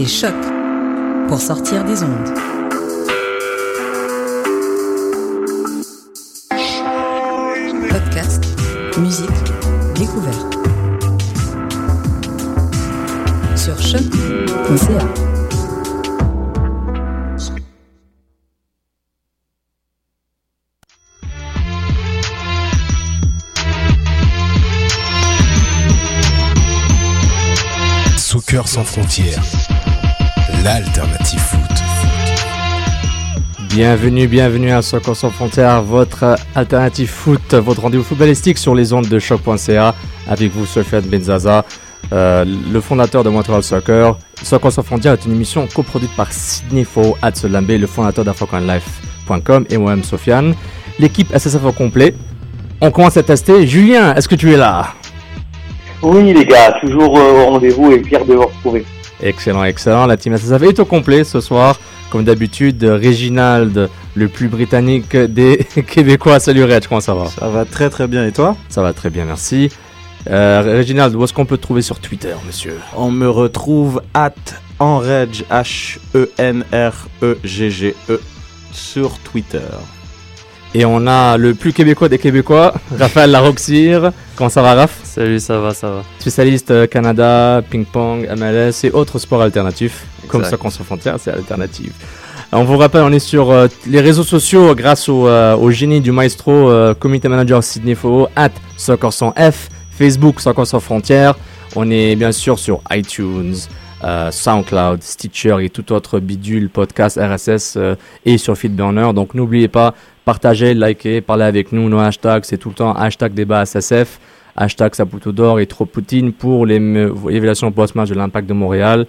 Écoutez Choc pour sortir des ondes. Podcast, musique, découverte. Sur choc.ca. Soccer sans frontières, l'alternative foot. Bienvenue, bienvenue à Soccer sans frontières, votre alternative foot, votre rendez-vous footballistique sur les ondes de choc.ca. Avec vous, Sofiane Benzaza, euh, le fondateur de Montreal Soccer. Soccer sans frontières est une émission coproduite par Sidney Fo Atselambe, le fondateur d'AfricanLife.com et moi-même, Sofiane. L'équipe SSF au complet. On commence à tester. Julien, est-ce que tu es là? Oui, les gars, toujours euh, au rendez-vous et fier de vous retrouver. Excellent, excellent. La team SSF est au complet ce soir. Comme d'habitude, Réginald, le plus britannique des Québécois. Salut Reg, comment ça va? Ça va très très bien et toi? Ça va très bien, merci. Euh, Réginald, où est-ce qu'on peut te trouver sur Twitter, monsieur? On me retrouve at enreg H-E-N-R-E-G-G-E sur Twitter. Et on a le plus québécois des Québécois, Raphaël Larocire. Comment ça va, Raph? Salut, ça va, ça va. Spécialiste euh, Canada, ping-pong, MLS et autres sports alternatifs. Comme ça qu'on se frontière, c'est alternative. On vous rappelle, on est sur euh, les réseaux sociaux grâce au, euh, au génie du maestro euh, community manager Sydney Fo, at Soccer sans F, Facebook Soccer sans frontières. On est bien sûr sur iTunes, SoundCloud, Stitcher et tout autre bidule, podcast, RSS et sur Feedburner. Donc n'oubliez pas, partagez, likez, parlez avec nous. Nos hashtags, c'est tout le temps hashtag débat SSF, hashtag Saputo d'or et trop Poutine pour les évaluations post-match de l'impact de Montréal.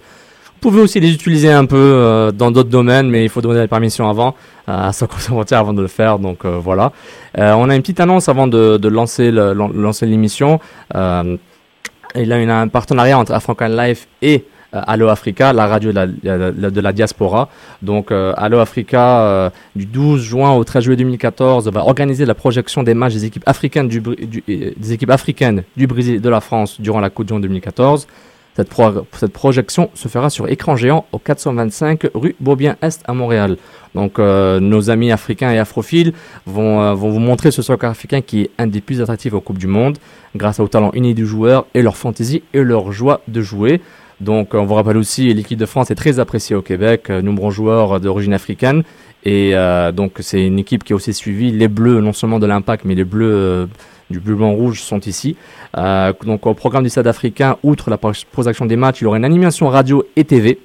Vous pouvez aussi les utiliser un peu euh, dans d'autres domaines, mais il faut demander la permission avant, euh, à sa frontière avant de le faire. Donc euh, voilà. On a une petite annonce avant de, de lancer l'émission. Il y a un partenariat entre African Life et Allo Africa, la radio de la, de la- diaspora. Donc, euh, Allo Africa, euh, du 12 juin au 13 juillet 2014, va organiser la projection des matchs des équipes africaines du, du- euh, des équipes africaines du Brésil et de la France durant la Coupe du Monde 2014. Cette, pro- cette projection se fera sur écran géant au 425 rue Beaubien-Est à Montréal. Donc, euh, nos amis africains et afrophiles vont, euh, vont vous montrer ce soccer africain qui est un des plus attractifs aux Coupes du Monde, grâce au talent inné du joueur et leur fantaisie et leur joie de jouer. Donc, on vous rappelle aussi, l'équipe de France est très appréciée au Québec, euh, nombreux joueurs d'origine africaine. Et euh, donc, c'est une équipe qui est aussi suivie. Les Bleus, non seulement de l'Impact, mais les Bleus euh, du bleu, blanc, rouge sont ici. Donc, au programme du Stade africain, outre la pro- projection des matchs, il y aura une animation radio et TV.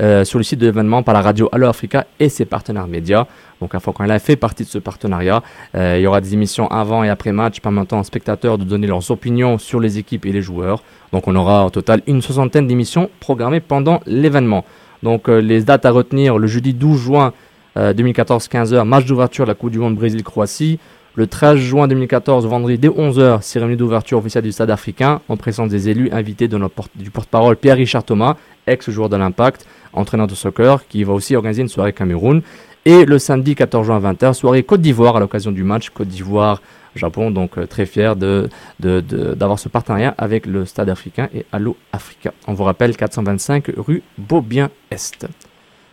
Euh, sur le site de l'événement par la radio Allo Africa et ses partenaires médias. Donc Live fait partie de ce partenariat. Euh, il y aura des émissions avant et après match permettant aux spectateurs de donner leurs opinions sur les équipes et les joueurs. Donc on aura au total une soixantaine d'émissions programmées pendant l'événement. Donc euh, les dates à retenir, le jeudi 12 juin euh, 2014 15h, match d'ouverture de la Coupe du Monde Brésil-Croatie. Le 13 juin 2014, vendredi dès 11h, cérémonie d'ouverture officielle du Stade africain en présence des élus invités de notre porte- du porte-parole Pierre-Richard Thomas, ex-joueur de l'Impact, entraîneur de soccer, qui va aussi organiser une soirée Cameroun. Et le samedi 14 juin 20h, soirée Côte d'Ivoire à l'occasion du match Côte d'Ivoire-Japon. Donc euh, très fier de, de- de- d'avoir ce partenariat avec le Stade africain et Allo Africa. On vous rappelle 425 rue Beaubien-Est.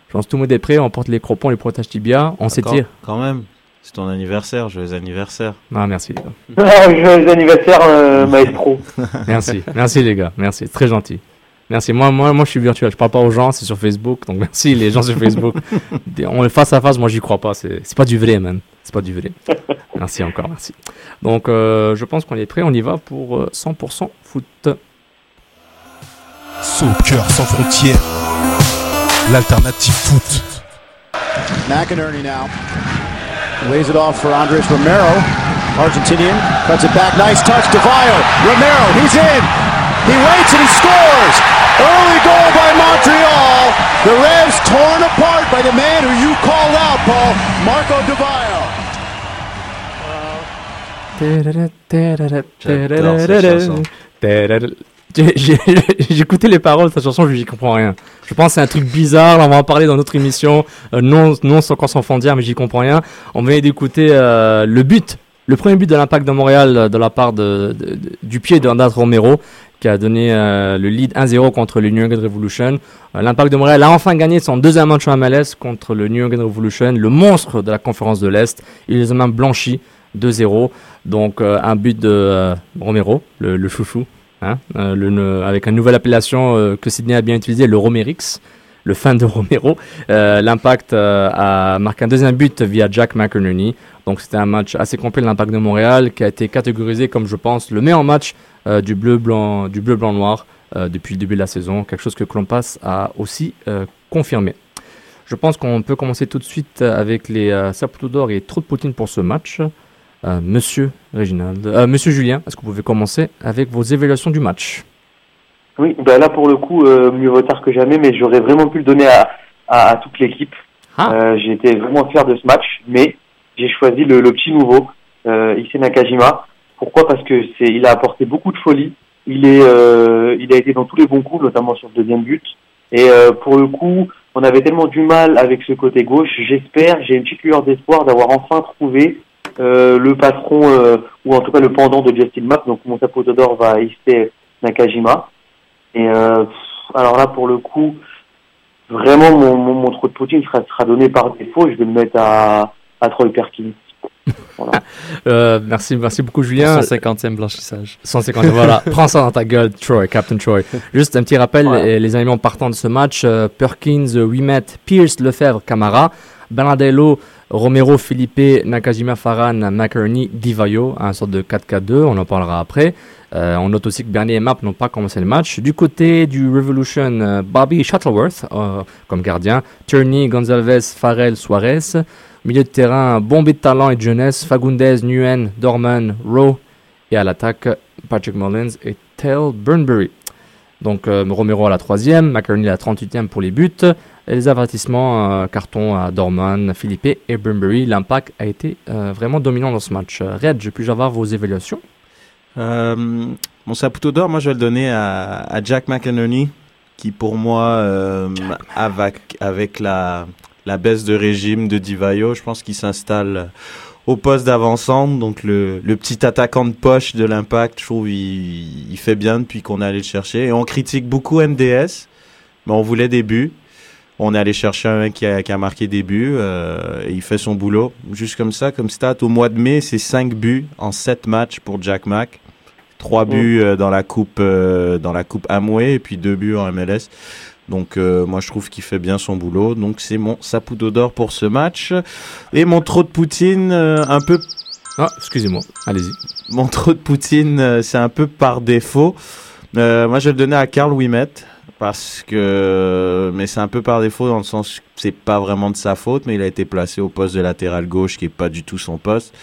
Je pense que tout le monde est prêt, on porte les cropons, les protèges tibia, on D'accord, s'étire. Quand même. C'est ton anniversaire, joyeux anniversaire. Ah, merci les gars. Ah, joyeux anniversaire, euh, maestro. Merci, merci les gars, merci, très gentil. Merci. Moi, moi, moi, je suis virtuel. Je parle pas aux gens, c'est sur Facebook. Donc merci les gens sur Facebook. On est face à face. Moi, j'y crois pas. C'est, c'est pas du vrai, man. C'est pas du vrai. Merci encore, merci. Donc, euh, je pense qu'on est prêt. On y va pour euh, 100% foot. Soccer sans frontières, l'alternative foot. McInerney now lays it off for Andres Romero. Argentinian cuts it back. Nice touch. DeVio. Romero. He's in. He waits and he scores. Early goal by Montreal. The Revs torn apart by the man who you called out, Paul. Marco DeVio. J'adore cette écouté les paroles de cette chanson, je n'y comprends rien. Je pense que c'est un truc bizarre, on va en parler dans notre émission, euh, non, non sans sans frontières, mais j'y comprends rien. On vient d'écouter euh, le but Le premier but de l'Impact de Montréal euh, de la part de, de- de- du pied d'Andat Romero, qui a donné euh, le lead 1-0 contre le New England Revolution. L'Impact de Montréal a enfin gagné son deuxième match en MLS contre le New England Revolution, le monstre de la conférence de l'Est. Il les a même blanchis 2-0. Donc un but de Romero, le, le chouchou, hein, euh, avec une nouvelle appellation euh, que Sydney a bien utilisée, le Romerix, le fan de Romero. Euh, L'Impact euh, a marqué un deuxième but via Jack McInerney. Donc c'était un match assez complet de l'Impact de Montréal qui a été catégorisé comme je pense le meilleur match du bleu blanc du bleu blanc noir euh, depuis le début de la saison. Quelque chose que Clompas a aussi confirmé. Je pense qu'on peut commencer tout de suite avec les euh, d'or et trop de poutine pour ce match. Euh, Monsieur Réginald, euh, Monsieur Julien, est-ce que vous pouvez commencer avec vos évaluations du match? Oui, bah là pour le coup, euh, mieux vaut tard que jamais, mais j'aurais vraiment pu le donner à, à, à toute l'équipe. Ah. J'ai été vraiment fier de ce match, mais j'ai choisi le, le petit nouveau, euh, Issei Nakajima. Pourquoi? Parce que c'est, il a apporté beaucoup de folie. Il est, il a été dans tous les bons coups, notamment sur le deuxième but. Et pour le coup, on avait tellement du mal avec ce côté gauche. J'espère, j'ai une petite lueur d'espoir d'avoir enfin trouvé le patron euh, ou en tout cas le pendant de Justin Mapp. Donc mon chapeau d'or va Issei Nakajima. Et euh, alors là, pour le coup, vraiment mon, mon, mon trop de Poutine sera, sera donné par défaut. Je vais le mettre à, à Troy Perkins. Euh, Merci, merci beaucoup Julien. 150e blanchissage. 150, voilà. Prends ça dans ta gueule, Troy, Captain Troy. Juste un petit rappel, Ouais. les, les éléments partants de ce match. euh, Perkins, euh, Wimet, Pierce, Lefebvre, Camara, Bernardello, Romero, Felipe, Nakajima, Farhan, McCurney, Divayo, un sorte de 4-4-2, on en parlera après. Euh, on note aussi que Bernier et Map n'ont pas commencé le match. Du côté du Revolution, euh, Bobby Shuttleworth euh, comme gardien, Turney, Gonzalez, Farrell, Suarez. Milieu de terrain, bombé de talent et de jeunesse, Fagundez, Nguyen, Dorman, Rowe. Et à l'attaque, Patrick Mullins et Tel Burnbury. Donc euh, Romero à la troisième, McCartney à la 38e pour les buts. Et les avertissements, euh, carton à Dorman, Philippe et Burnbury. L'impact a été euh, vraiment dominant dans ce match. Red, puis-je avoir vos évaluations? Mon Saputo d'or, moi je vais le donner à, Jack McInerney, qui pour moi, avec, avec la, la baisse de régime de Divayo, je pense qu'il s'installe au poste d'avant-centre. Donc le, le petit attaquant de poche de l'impact, je trouve il, il fait bien depuis qu'on est allé le chercher. Et on critique beaucoup NDS, mais on voulait des buts. On est allé chercher un mec qui a, qui a marqué des buts euh, et il fait son boulot. Juste comme ça, comme stat, au mois de mai, c'est 5 buts en 7 matchs pour Jack Mack. 3 buts euh, dans la coupe euh, dans la coupe Amway et puis 2 buts en MLS. Donc euh, moi je trouve qu'il fait bien son boulot. Donc c'est mon Saputo d'or pour ce match. Et mon trop de Poutine euh, un peu Ah, excusez-moi, allez-y. mon trop de Poutine, euh, c'est un peu par défaut. Euh, moi, je vais le donner à Carl Wimet parce que, mais c'est un peu par défaut dans le sens que c'est pas vraiment de sa faute, mais il a été placé au poste de latéral gauche qui est pas du tout son poste.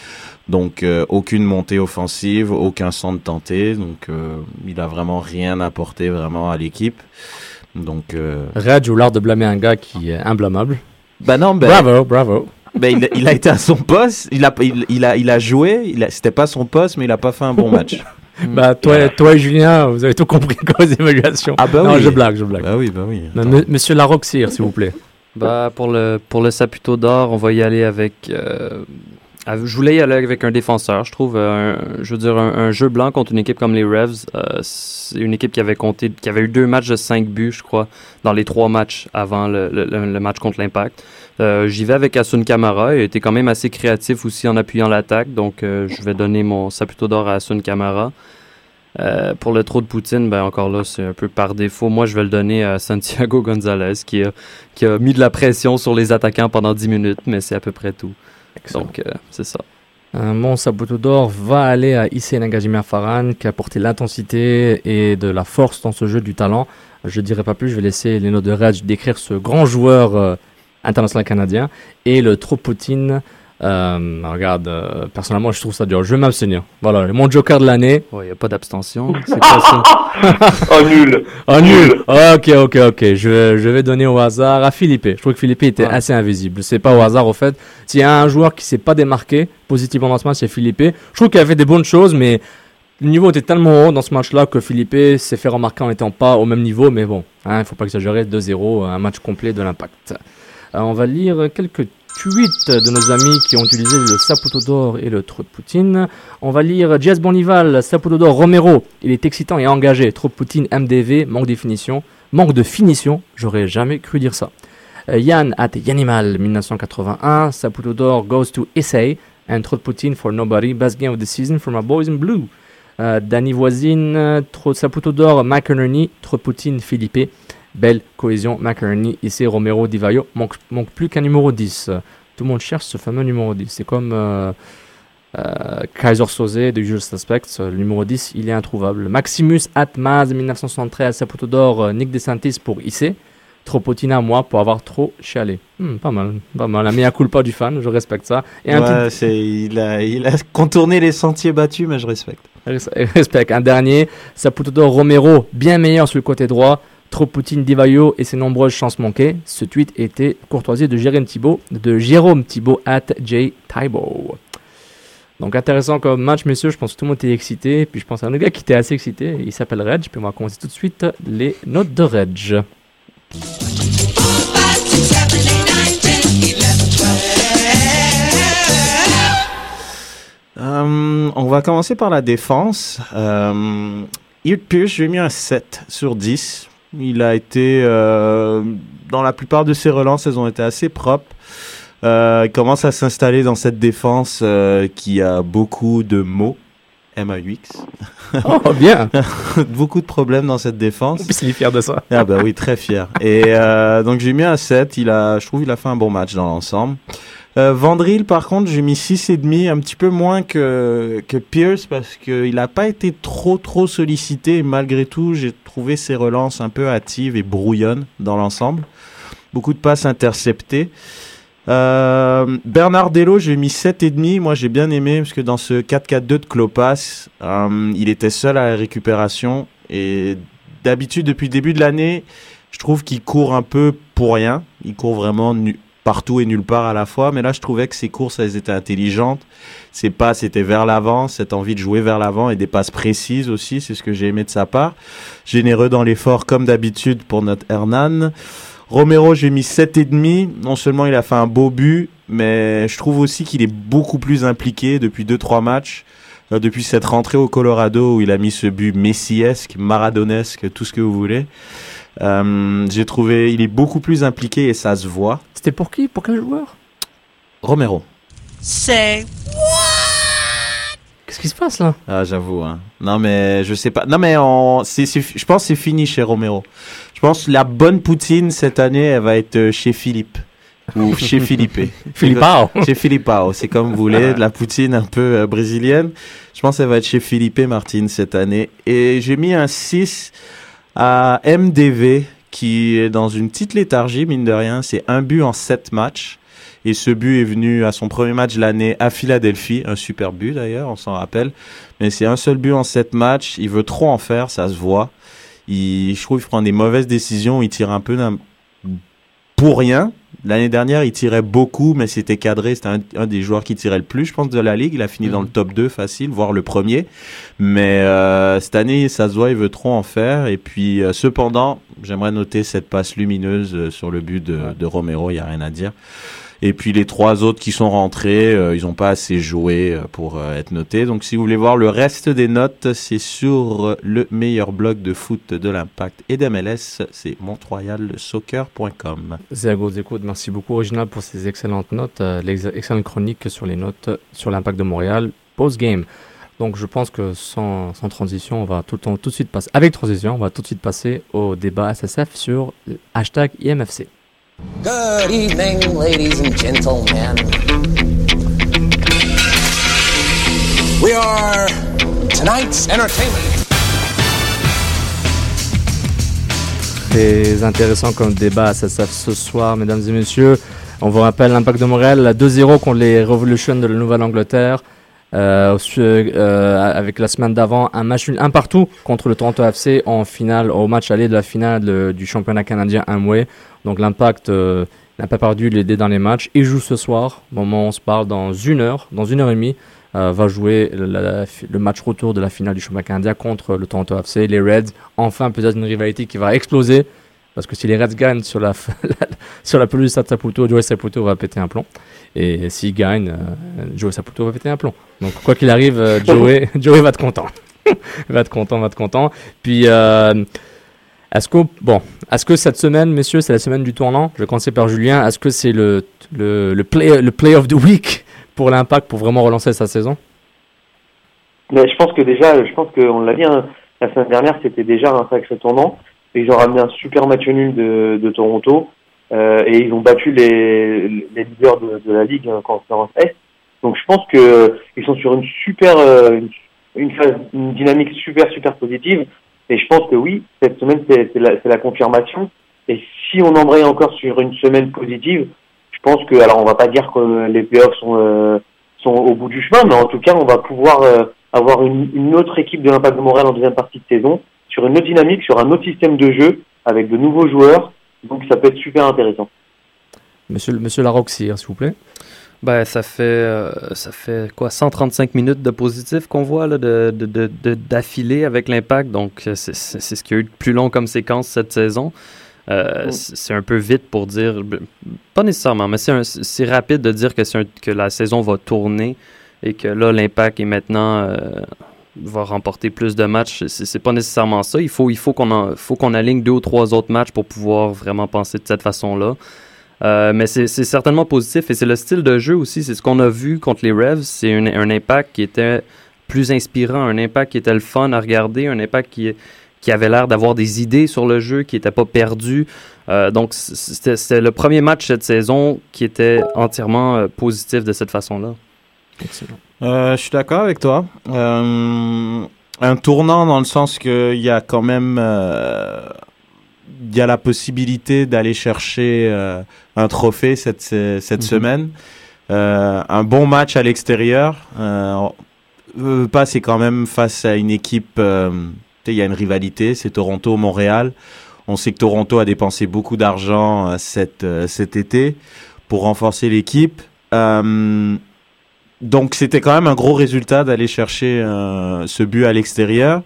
Donc, euh, aucune montée offensive, aucun centre tenté. Donc, euh, il a vraiment rien apporté vraiment à l'équipe. Donc, euh, Red joue l'art de blâmer un gars qui est imblâmable. bah non, ben, bravo, bravo. ben, il, il a été à son poste. Il a, il, il a, il a joué. C'était pas son poste, mais il a pas fait un bon match. Bah, toi, toi et Julien, vous avez tout compris comme évaluation. Ah bah non, oui. je blague, je blague. Bah oui, bah oui. Non, Monsieur Larocque-Cyr, s'il vous plaît. Bah, pour le, pour le Saputo d'or, on va y aller avec. euh, avec- je voulais y aller avec un défenseur. Je trouve, euh, un- je veux dire, un, un jeu blanc contre une équipe comme les Revs. euh, une équipe qui avait compté, qui avait eu deux matchs de 5 buts, je crois, dans les trois matchs avant le, le- le- match contre l'Impact. Euh, J'y vais avec Asun Kamara. Il été quand même assez créatif aussi en appuyant l'attaque. Donc, euh, je vais donner mon Saputo d'or à Asun Kamara. Euh, pour le trop de Poutine, ben encore là, c'est un peu par défaut. Moi, je vais le donner à Santiago Gonzalez, qui a, qui a mis de la pression sur les attaquants pendant 10 minutes, mais c'est à peu près tout. Donc, euh, c'est ça. Un mon Sabuto d'or va aller à Issei Nagajima Farhan qui a apporté l'intensité et de la force dans ce jeu du talent. Je dirai pas plus, je vais laisser les notes de Raj décrire ce grand joueur euh, international canadien et le trop Poutine. Euh, regarde, euh, personnellement, je trouve ça dur. Je vais m'abstenir. Voilà, mon joker de l'année. Il n'y a pas d'abstention. C'est quoi ça? Oh nul Oh nul Ok, ok, ok. Je, vais- je vais donner au hasard à Philippe. Je trouve que Philippe était Ouais. assez invisible. C'est pas au hasard, au fait. S'il y a un joueur qui s'est pas démarqué positivement dans ce match, c'est Philippe. Je trouve qu'il a fait des bonnes choses, mais le niveau était tellement haut dans ce match-là que Philippe s'est fait remarquer en n'étant pas au même niveau. Mais bon, hein, il faut pas exagérer. 2-0, un match complet de l'impact. Euh, on va lire quelques tweets de nos amis qui ont utilisé le Saputo d'or et le Trop de Poutine. On va lire Jazz Bonival, Saputo d'or Romero. Il est excitant et engagé. Trop Poutine, MDV, manque de définition. Manque de finition, j'aurais jamais cru dire ça. Euh, Yann at Yanimal 1981, Saputo d'or goes to Essay, and Trop Poutine for Nobody, best game of the season for my boys in blue. Euh, Danny Voisine, Trop Saputo d'or, McInerney, Trop Poutine, Philippe. Belle cohésion, McInerney, ici Romero, Divayo. Manque, manque plus qu'un numéro 10. Tout le monde cherche ce fameux numéro 10. C'est comme euh, euh, Kaiser Soze de Usual Suspects. Le numéro 10, il est introuvable. Maximus Atmaz 1973, Saputo d'or, euh, Nick DeSantis pour IC. Tropotina, moi, pour avoir trop chialé. Hmm, pas mal, pas mal. La mea culpa du fan, je respecte ça. Et un Ouais, c'est, il, a, il a contourné les sentiers battus, mais je respecte. Res- Respect. Un dernier, Saputo d'or Romero, bien meilleur sur le côté droit. Trop Poutine Divayo et ses nombreuses chances manquées. Ce tweet était courtoisie de Jérôme Thibault, de Jérôme Thibault at J Thibault. Donc intéressant comme match, messieurs. Je pense que tout le monde était excité. Puis je pense à un autre gars qui était assez excité. Il s'appelle Reg. Puis on va commencer tout de suite les notes de Reg. Euh, on va commencer par la défense. Euh, Pierce, je lui ai mis un 7 sur 10. Il a été, euh, dans la plupart de ses relances, elles ont été assez propres. Euh, il commence à s'installer dans cette défense euh, qui a beaucoup de mots. M-A-U-X. Oh, bien. beaucoup de problèmes dans cette défense. En plus, il est fier de ça. Ah bah oui, très fier. Et donc j'ai mis un 7, il a, je trouve il a fait un bon match dans l'ensemble. Euh, Vandril par contre j'ai mis 6,5, un petit peu moins que, Pierce parce qu'il n'a pas été trop trop sollicité et malgré tout j'ai trouvé ses relances un peu hâtives et brouillonnes dans l'ensemble. Beaucoup de passes interceptées. Euh, Bernard Dello, j'ai mis 7,5. Moi, j'ai bien aimé parce que dans ce 4-4-2 de Clopas, euh, il était seul à la récupération. Et d'habitude, depuis le début de l'année, je trouve qu'il court un peu pour rien. Il court vraiment nu- partout et nulle part à la fois. Mais là, je trouvais que ses courses, elles étaient intelligentes. Ses passes étaient vers l'avant, cette envie de jouer vers l'avant et des passes précises aussi. C'est ce que j'ai aimé de sa part. Généreux dans l'effort, comme d'habitude, pour notre Hernan. Romero, j'ai mis 7,5. Non seulement il a fait un beau but, mais je trouve aussi qu'il est beaucoup plus impliqué depuis 2-3 matchs. Euh, Depuis cette rentrée au Colorado où il a mis ce but messiesque, maradonesque, tout ce que vous voulez. Euh, j'ai trouvé, il est beaucoup plus impliqué et ça se voit. C'était pour qui? Pour quel joueur? Romero. Qu'est-ce qui se passe là? Ah, j'avoue. Hein. Non, mais je sais pas. Non, mais on... c'est, c'est- je pense que c'est fini chez Romero. Je pense que la bonne poutine cette année, elle va être euh, chez Philippe. Ou chez Philippe. Philippao. Chez Philippao, c'est comme vous voulez, de la poutine un peu euh, brésilienne. Je pense qu'elle va être chez Philippe Martin cette année. Et j'ai mis un 6 à MDV, qui est dans une petite léthargie, mine de rien. C'est un but en 7 matchs. Et ce but est venu à son premier match l'année à Philadelphie. Un super but d'ailleurs, on s'en rappelle. Mais c'est un seul but en 7 matchs. Il veut trop en faire, ça se voit. Il, je trouve qu'il prend des mauvaises décisions. Il tire un peu pour rien. L'année dernière, il tirait beaucoup, mais c'était cadré. C'était un, un des joueurs qui tirait le plus, je pense, de la ligue. Il a fini dans le top 2 facile, voire le premier. Mais euh, cette année, ça se voit, il veut trop en faire. Et puis, euh, cependant, j'aimerais noter cette passe lumineuse euh, sur le but de, de Romero. Il y a rien à dire. Et puis les trois autres qui sont rentrés, euh, ils n'ont pas assez joué euh, pour euh, être notés. Donc si vous voulez voir le reste des notes, c'est sur le meilleur blog de foot de l'Impact et d'MLS, c'est montrealsoccer.com. Zégo, écoute, merci beaucoup Original pour ces excellentes notes, les excellentes chroniques sur les notes sur l'impact de Montréal post-game. Donc je pense que sans, sans transition, on va tout, le temps, tout de suite passer, avec transition, on va tout de suite passer au débat SSF sur hashtag IMFC. Good evening, ladies and gentlemen. We are tonight's entertainment. Très intéressant comme débat SSF ce soir, mesdames et messieurs. On vous rappelle l'impact de Montréal, la 2-0 contre les Revolution de la Nouvelle-Angleterre. Euh, euh, avec la semaine d'avant, un match un partout contre le Toronto FC en finale, au match aller de la finale du championnat canadien Amway. Donc l'impact euh, n'a pas perdu les deux derniers matchs. Il joue ce soir, au moment où on se parle, dans une heure, dans une heure et demie, va jouer le match retour de la finale du championnat canadien contre le Toronto FC. Les Reds, enfin peut-être une rivalité qui va exploser Parce que si les Reds gagnent sur la, sur la pelouse de Stade Saputo, Joey Saputo va péter un plomb. Et s'il gagne, euh, Joey Saputo va péter un plomb. Donc quoi qu'il arrive, euh, Joey, Joey va être content. va être content, va être content. Puis, euh, est-ce que, bon, est-ce que cette semaine, messieurs, c'est la semaine du tournant? Je vais commencer par Julien. Est-ce que c'est le, le, le, play, le play of the week pour l'impact pour vraiment relancer sa saison? Mais je pense que déjà, je pense qu'on l'a dit hein, la semaine dernière, c'était déjà un sacré tournant. Ils ont ramené un super match nul de, de Toronto euh, et ils ont battu les, les leaders de, la ligue en conférence Est. Donc je pense que ils sont sur une super euh, une, une phase, une dynamique super super positive. Et je pense que oui, cette semaine c'est la, la confirmation. Et si on embraye encore sur une semaine positive, je pense que alors on va pas dire que les playoffs sont euh, sont au bout du chemin, mais en tout cas on va pouvoir euh, avoir une, une autre équipe de l'Impact de Montréal en deuxième partie de saison sur une autre dynamique, sur un autre système de jeu avec de nouveaux joueurs. Donc ça peut être super intéressant. Monsieur, monsieur Larocque-Cyr, s'il vous plaît. Ben, ça fait, euh, ça fait quoi, 135 minutes de positif qu'on voit là, de, de, de, de- d'affilée avec l'impact. Donc, euh, c'est, ce qu'il y a eu de plus long comme séquence cette saison. Euh, Mm. c'est un peu vite pour dire, pas nécessairement, mais c'est, rapide de dire que, c'est un- que la saison va tourner et que là, l'impact est maintenant euh, va remporter plus de matchs. C'est, pas nécessairement ça. Il faut, il faut qu'on, aligne deux ou trois autres matchs pour pouvoir vraiment penser de cette façon-là. Euh, mais c'est certainement positif et c'est le style de jeu aussi. C'est ce qu'on a vu contre les Revs. C'est un, impact qui était plus inspirant, un impact qui était le fun à regarder, un impact qui, qui avait l'air d'avoir des idées sur le jeu, qui n'était pas perdu. Euh, donc c'était le premier match cette saison qui était entièrement euh, positif de cette façon-là. Excellent. Euh, je suis d'accord avec toi. Euh, un tournant dans le sens qu'il y a quand même euh, il y a la possibilité d'aller chercher un trophée cette, cette Mhm. semaine. Un bon match à l'extérieur. Pas, c'est quand même face à une équipe. il y a une rivalité, c'est Toronto-Montréal. On sait que Toronto a dépensé beaucoup d'argent euh, cet, euh, cet été pour renforcer l'équipe. Euh, donc c'était quand même un gros résultat d'aller chercher euh, ce but à l'extérieur.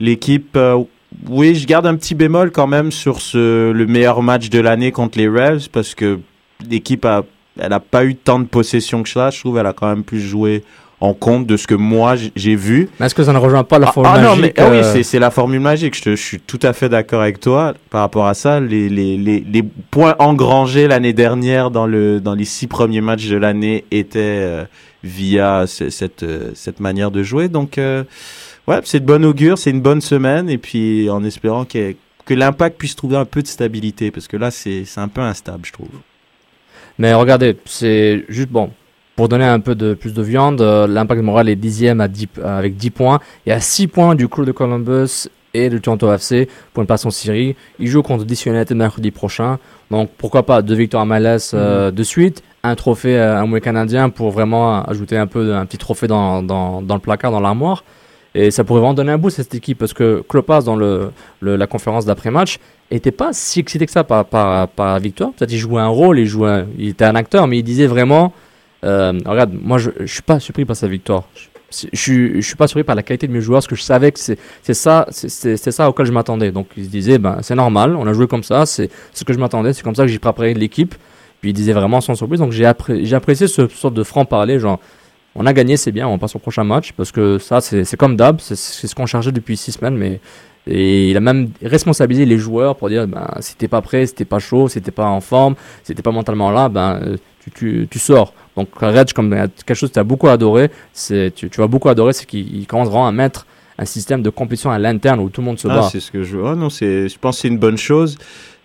L'équipe, euh, oui, je garde un petit bémol quand même sur ce, le meilleur match de l'année contre les Revs parce que l'équipe a, elle a pas eu tant de possession que ça. Je trouve elle a quand même plus joué en compte de ce que moi j'ai vu. Mais est-ce que ça ne rejoint pas la Ah, formule ah, non, mais magique ah euh, c'est, c'est la formule magique. Je, te- je suis tout à fait d'accord avec toi par rapport à ça. Les, les, les, les points engrangés l'année dernière dans, le, dans les six premiers matchs de l'année étaient euh, via ce- cette, euh, cette manière de jouer. Donc, euh, ouais, c'est de bonne augure, c'est une bonne semaine. Et puis, en espérant que, que l'impact puisse trouver un peu de stabilité, parce que là, c'est, un peu instable, je trouve. Mais regardez, c'est juste bon. Pour donner un peu de plus de viande, euh, l'Impact de Montréal est dixième à 10, euh, avec 10 points. Il y a 6 points du Crew de Columbus et du Toronto FC pour une place en Syrie. Ils jouent contre DC United mercredi prochain. Donc pourquoi pas deux victoires à MLS euh, de suite, un trophée euh, un mois canadien pour vraiment ajouter un peu un petit trophée dans, dans, dans le placard, dans l'armoire. Et ça pourrait vraiment donner un boost à cette équipe parce que Klopas, dans le, le- la conférence d'après-match, était pas si excité que ça par, par, par la victoire. Peut-être qu'il jouait un rôle, il, jouait, il était un acteur, mais il disait vraiment euh, Regarde, moi je, je suis pas surpris par sa victoire. Je, je, je suis pas surpris par la qualité de mes joueurs parce que je savais que c'est ça, ça auquel je m'attendais. Donc il se disait ben, C'est normal, on a joué comme ça, c'est ce que je m'attendais, c'est comme ça que j'ai préparé l'équipe. Puis il disait vraiment sans surprise. Donc j'ai appré- j'ai apprécié ce sorte de franc-parler, genre on a gagné, c'est bien, on passe au prochain match parce que ça, c'est comme d'hab, c'est ce qu'on cherchait depuis six semaines, mais et il a même responsabilisé les joueurs pour dire, ben, si t'es pas prêt, si t'es pas chaud, si t'es pas en forme, si t'es pas mentalement là, ben, euh, tu sors. Donc, Reg, comme quelque chose que tu as beaucoup adoré, tu, tu vas beaucoup adorer, c'est qu'il il commence vraiment à mettre un système de compétition à l'interne où tout le monde se Ah, bat. c'est ce que je vois. non, c'est, je pense que c'est une bonne chose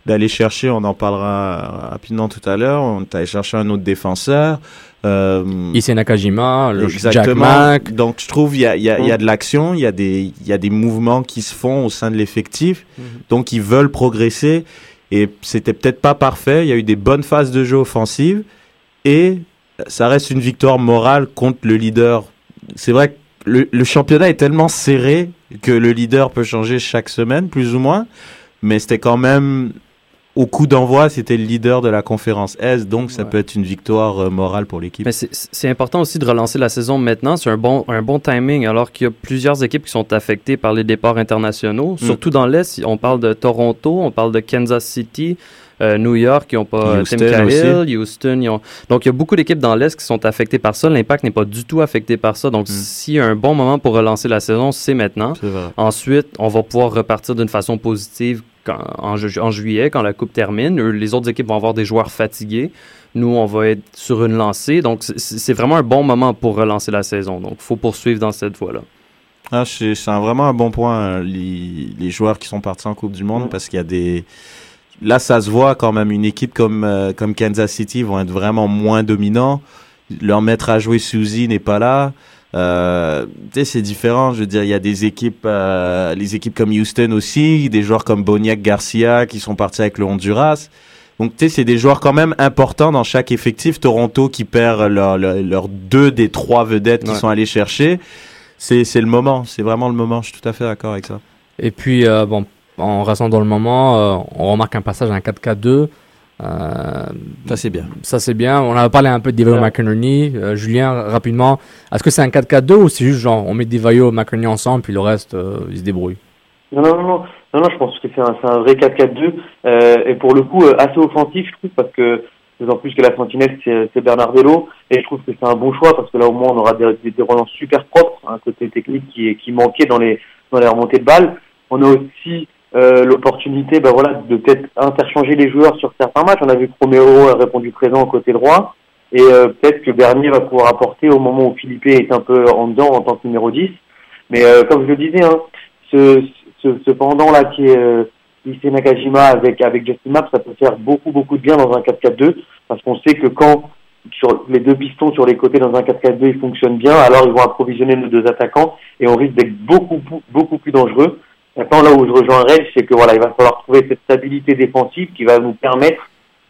d'aller chercher, on en parlera rapidement tout à l'heure, on est allé chercher un autre défenseur. Euh, Ici Nakajima, le Jack Exactement. Mack. Donc, je trouve il y a, y, a, y a de l'action, il y, a des- y a des mouvements qui se font au sein de l'effectif. Donc, ils veulent progresser. Et c'était peut-être pas parfait. Il y a eu des bonnes phases de jeu offensives. Et ça reste une victoire morale contre le leader. C'est vrai que le, le championnat est tellement serré que le leader peut changer chaque semaine, plus ou moins. Mais c'était quand même au coup d'envoi, c'était le leader de la conférence S, donc ça peut être une victoire euh, morale pour l'équipe. Mais c'est important aussi de relancer la saison maintenant. C'est un bon, un bon timing, alors qu'il y a plusieurs équipes qui sont affectées par les départs internationaux. Mm. Surtout dans l'Est, on parle de Toronto, on parle de Kansas City. Euh, New York, qui n'ont pas Houston Tim Cahill, aussi. Houston. ils ont- Donc, il y a beaucoup d'équipes dans l'Est qui sont affectées par ça. L'impact n'est pas du tout affecté par ça. Donc, s'il y a un bon moment pour relancer la saison, c'est maintenant. Ensuite, on va pouvoir repartir d'une façon positive quand- en, ju- en juillet, quand la Coupe termine. Les autres équipes vont avoir des joueurs fatigués. Nous, on va être sur une lancée. Donc, c'est- vraiment un bon moment pour relancer la saison. Donc, il faut poursuivre dans cette voie-là. Ah, c'est vraiment un bon point, euh, les, les joueurs qui sont partis en Coupe du Monde, parce qu'il y a des... Là, ça se voit quand même, une équipe comme, euh, comme Kansas City vont être vraiment moins dominants. Leur maître à jouer, Suzy, n'est pas là. Euh, tu sais, c'est différent. Je veux dire, il y a des équipes, euh, les équipes comme Houston aussi, des joueurs comme Boniac Garcia qui sont partis avec le Honduras. Donc, tu sais, c'est des joueurs quand même importants dans chaque effectif. Toronto qui perd leurs leur, leur deux des trois vedettes qu'ils Ouais. sont allés chercher. C'est c'est le moment. C'est vraiment le moment. Je suis tout à fait d'accord avec ça. Et puis, euh, bon, en restant dans le moment, euh, on remarque un passage à un 4-4-2. Euh, Ça, c'est bien. ça, c'est bien. On a parlé un peu de Devayo McInerney. Euh, Julien, rapidement, est-ce que c'est un 4-4-2 ou c'est juste genre on met Devayo et McInerney ensemble puis le reste, euh, ils se débrouillent Non, non, non, non, non, non, je pense que c'est un, vrai 4-4-2 euh, et pour le coup euh, assez offensif, je trouve, parce que d'autant plus que la sentinelle c'est Bernardello et je trouve que c'est un bon choix parce que là au moins on aura des, des, des relances super propres, un côté technique qui, qui manquait dans les dans les remontées de balles. On a aussi euh, l'opportunité, ben voilà, de peut-être interchanger les joueurs sur certains matchs. On a vu que Romero a répondu présent au côté droit et euh, peut-être que Bernier va pouvoir apporter au moment où Philippe est un peu en dedans en tant que numéro 10. Mais euh, comme je le disais, hein, ce, ce, ce pendant-là qui est euh, Issei Nakajima avec, avec Justin Mapp, ça peut faire beaucoup, beaucoup de bien dans un 4-4-2, parce qu'on sait que quand sur les deux pistons sur les côtés dans un 4-4-2, ils fonctionnent bien, alors ils vont approvisionner nos deux attaquants, et on risque d'être beaucoup, beaucoup plus dangereux. Maintenant, là où je rejoins Reg, c'est que voilà, il va falloir trouver cette stabilité défensive qui va nous permettre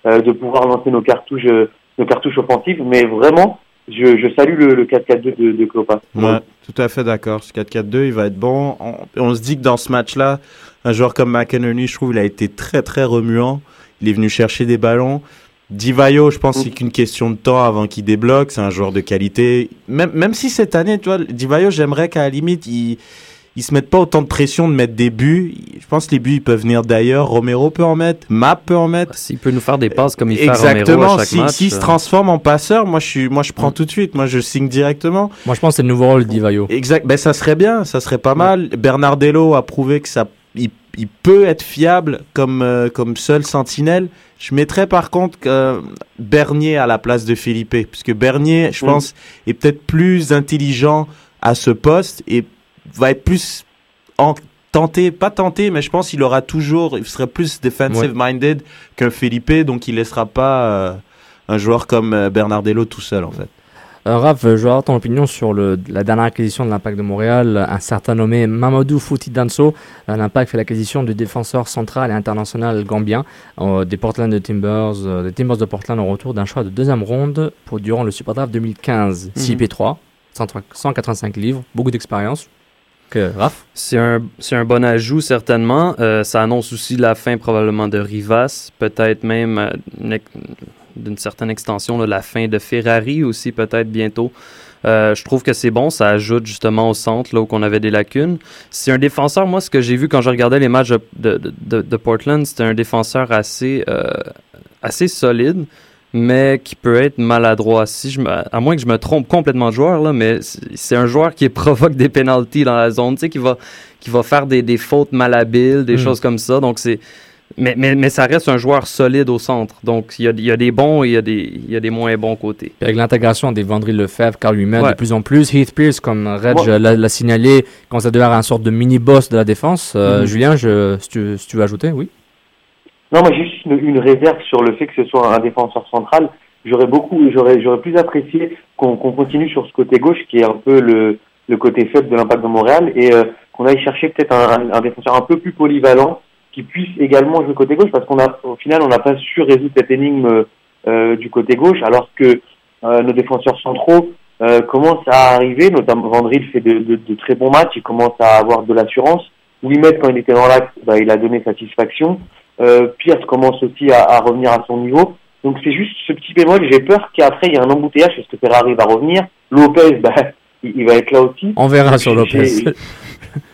euh, de pouvoir lancer nos cartouches, euh, nos cartouches offensives, mais vraiment, je, je salue le, le 4-4-2 de, de. Ouais, tout à fait d'accord. Ce 4-4-2, il va être bon. On, on se dit que dans ce match-là, un joueur comme McInerney, je trouve, il a été très, très remuant. Il est venu chercher des ballons. Divayo, je pense que c'est qu'une question de temps avant qu'il débloque. C'est un joueur de qualité. Même, même si cette année, tu vois, Divayo, j'aimerais qu'à la limite, il, ils se mettent pas autant de pression de mettre des buts. Je pense que les buts, ils peuvent venir d'ailleurs. Romero peut en mettre. Map peut en mettre. S'il peut nous faire des passes comme il fait à Exactement. Romero à chaque Si- match. S'il se euh, transforme en passeur, moi, je suis, moi, je prends tout de suite. Moi, je signe directement. Moi, je pense que c'est le nouveau rôle de Divayo. Exact. Ben, ça serait bien. Ça serait pas mal. Bernardello a prouvé que ça, il, il peut être fiable comme, euh, comme seul sentinelle. Je mettrais par contre euh, Bernier à la place de Felipe. Puisque Bernier, je Mm. pense, est peut-être plus intelligent à ce poste et va être plus en, tenté, pas tenté, mais je pense qu'il aura toujours, il serait plus defensive minded qu'un Felipe, donc il laissera pas euh, un joueur comme euh, Bernardello tout seul en fait. Euh, Raph, je veux avoir ton opinion sur le, la dernière acquisition de l'Impact de Montréal. Un certain nommé Mamadou Fouti Danso. Euh, L'Impact fait l'acquisition du défenseur central et international gambien euh, des Portland de Timbers, des Timbers de Portland au retour d'un choix de deuxième ronde pour durant le Super Draft 2015. 6 Mhm. P3, 103 185 livres, beaucoup d'expérience. C'est un, bon ajout, certainement. Euh, ça annonce aussi la fin, probablement, de Rivas. Peut-être même, euh, d'une certaine extension, la fin de Ferrari aussi, peut-être bientôt. Euh, je trouve que c'est bon. Ça ajoute justement au centre, là où on avait des lacunes. C'est un défenseur, moi, ce que j'ai vu quand je regardais les matchs de, de, Portland, c'était un défenseur assez, assez solide mais qui peut être maladroit. Si je me, à moins que je me trompe complètement de joueur, là, mais c'est un joueur qui provoque des pénalties dans la zone, tu sais, qui va, qui va faire des, des fautes malhabiles, des Mm. choses comme ça. Donc, c'est. Mais, mais, mais ça reste un joueur solide au centre. Donc, il y a, il y a des bons et il y a des, il y a des moins bons côtés. Puis avec l'intégration des Vendry Lefebvre, Carl Ouais. de plus en plus, Heath Pierce, comme Reg l'a signalé, quand ça devient un sorte de mini-boss de la défense. Euh, Mhm. Julien, je, si, tu, si tu veux ajouter, oui Non, moi j'ai juste une, une réserve sur le fait que ce soit un défenseur central. J'aurais beaucoup, j'aurais, j'aurais plus apprécié qu'on continue sur ce côté gauche qui est un peu le, le côté faible de l'impact de Montréal et euh, qu'on aille chercher peut-être un, un, un défenseur un peu plus polyvalent qui puisse également jouer côté gauche parce qu'on a, au final, on n'a pas su résoudre cette énigme euh, du côté gauche alors que euh, nos défenseurs centraux euh, commencent à arriver, notamment Vandril fait de, de, de très bons matchs, il commence à avoir de l'assurance. Ouimet, quand il était dans l'axe, bah, il a donné satisfaction. Euh, Pierce commence aussi à, à revenir à son niveau. Donc c'est juste ce petit bémol. J'ai peur qu'après il y ait un embouteillage parce que Ferrari va revenir. Lopez, bah, il, il va être là aussi. On verra sur Lopez.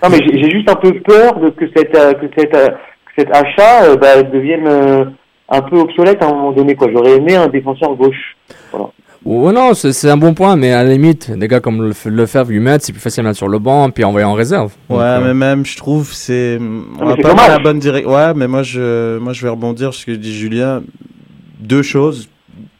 Non mais j'ai juste un peu peur de que cette euh, que cette euh, que cet achat bah, devienne un peu obsolète à un moment donné quoi. J'aurais aimé un défenseur gauche. Ouais, non, c'est c'est un bon point, mais à la limite, des gars comme le, Lefebvre lui mettre, c'est plus facile à mettre sur le banc, puis envoyer en réserve. Donc, Ouais, euh, mais même, je trouve, c'est. On mais va c'est pas dans dommage. la bonne direction. Ouais, mais moi je, moi, je vais rebondir sur ce que dit Julien. Deux choses.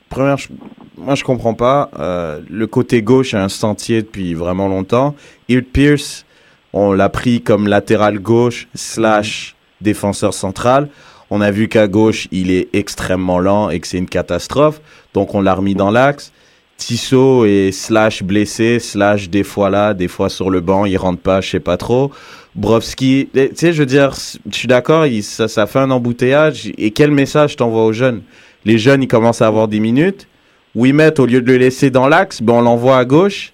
Première, je- moi, je comprends pas. euh, le côté gauche est un sentier depuis vraiment longtemps. Hirt Pierce, on l'a pris comme latéral gauche slash défenseur central. On a vu qu'à gauche, il est extrêmement lent et que c'est une catastrophe. Donc, on l'a remis dans l'axe. Tissot est slash blessé, slash des fois là, des fois sur le banc, il rentre pas, je sais pas trop. Brovski, eh, tu sais, je veux dire, je suis d'accord, ça, ça fait un embouteillage. Et quel message t'envoies aux jeunes? Les jeunes, ils commencent à avoir 10 minutes. Wimet, au lieu de le laisser dans l'axe, ben on l'envoie à gauche.